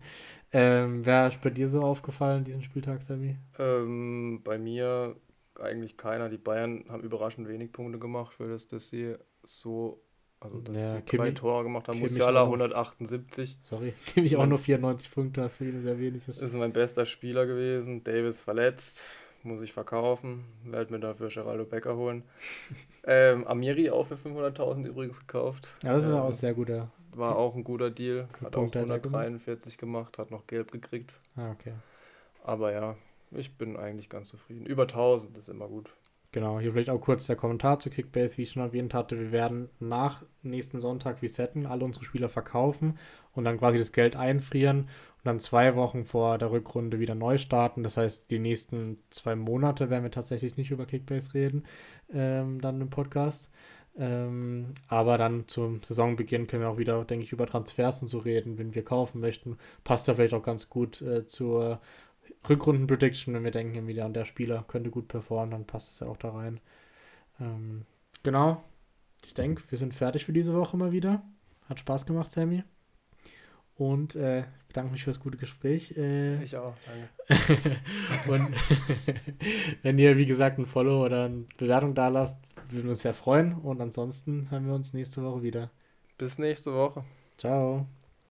Ähm, wer ist bei dir so aufgefallen diesen Spieltag, Sammy? Ähm, bei mir eigentlich keiner. Die Bayern haben überraschend wenig Punkte gemacht, für das, dass sie so, also dass ja, sie Kimi, Tore gemacht haben. Musiala 178. Sorry, <laughs> ich auch nur 94 Punkte, hast du sehr wenig. Das ist mein bester Spieler gewesen. Davis verletzt muss ich verkaufen, werde mir dafür Geraldo Becker holen. <laughs> ähm, Amiri auch für 500.000 übrigens gekauft. Ja, das war ähm, auch sehr guter. War auch ein guter Deal. Hat Punkt auch 143 gemacht, hat noch gelb gekriegt. Ah, okay. Aber ja, ich bin eigentlich ganz zufrieden. Über 1000 ist immer gut. Genau, hier vielleicht auch kurz der Kommentar zu Kickbase, wie ich schon erwähnt hatte. Wir werden nach nächsten Sonntag resetten, alle unsere Spieler verkaufen und dann quasi das Geld einfrieren und dann zwei Wochen vor der Rückrunde wieder neu starten. Das heißt, die nächsten zwei Monate werden wir tatsächlich nicht über Kickbase reden, ähm, dann im Podcast. Ähm, aber dann zum Saisonbeginn können wir auch wieder, denke ich, über Transfers und so reden, wenn wir kaufen möchten. Passt ja vielleicht auch ganz gut äh, zur Rückrunden-Prediction, wenn wir denken, wieder an der Spieler könnte gut performen, dann passt es ja auch da rein. Ähm, genau. Ich denke, wir sind fertig für diese Woche mal wieder. Hat Spaß gemacht, Sammy. Und äh, bedanke mich für das gute Gespräch. Äh, ich auch, danke. <laughs> und <laughs> wenn ihr, wie gesagt, ein Follow oder eine Bewertung da lasst, würden wir uns sehr freuen. Und ansonsten hören wir uns nächste Woche wieder. Bis nächste Woche. Ciao.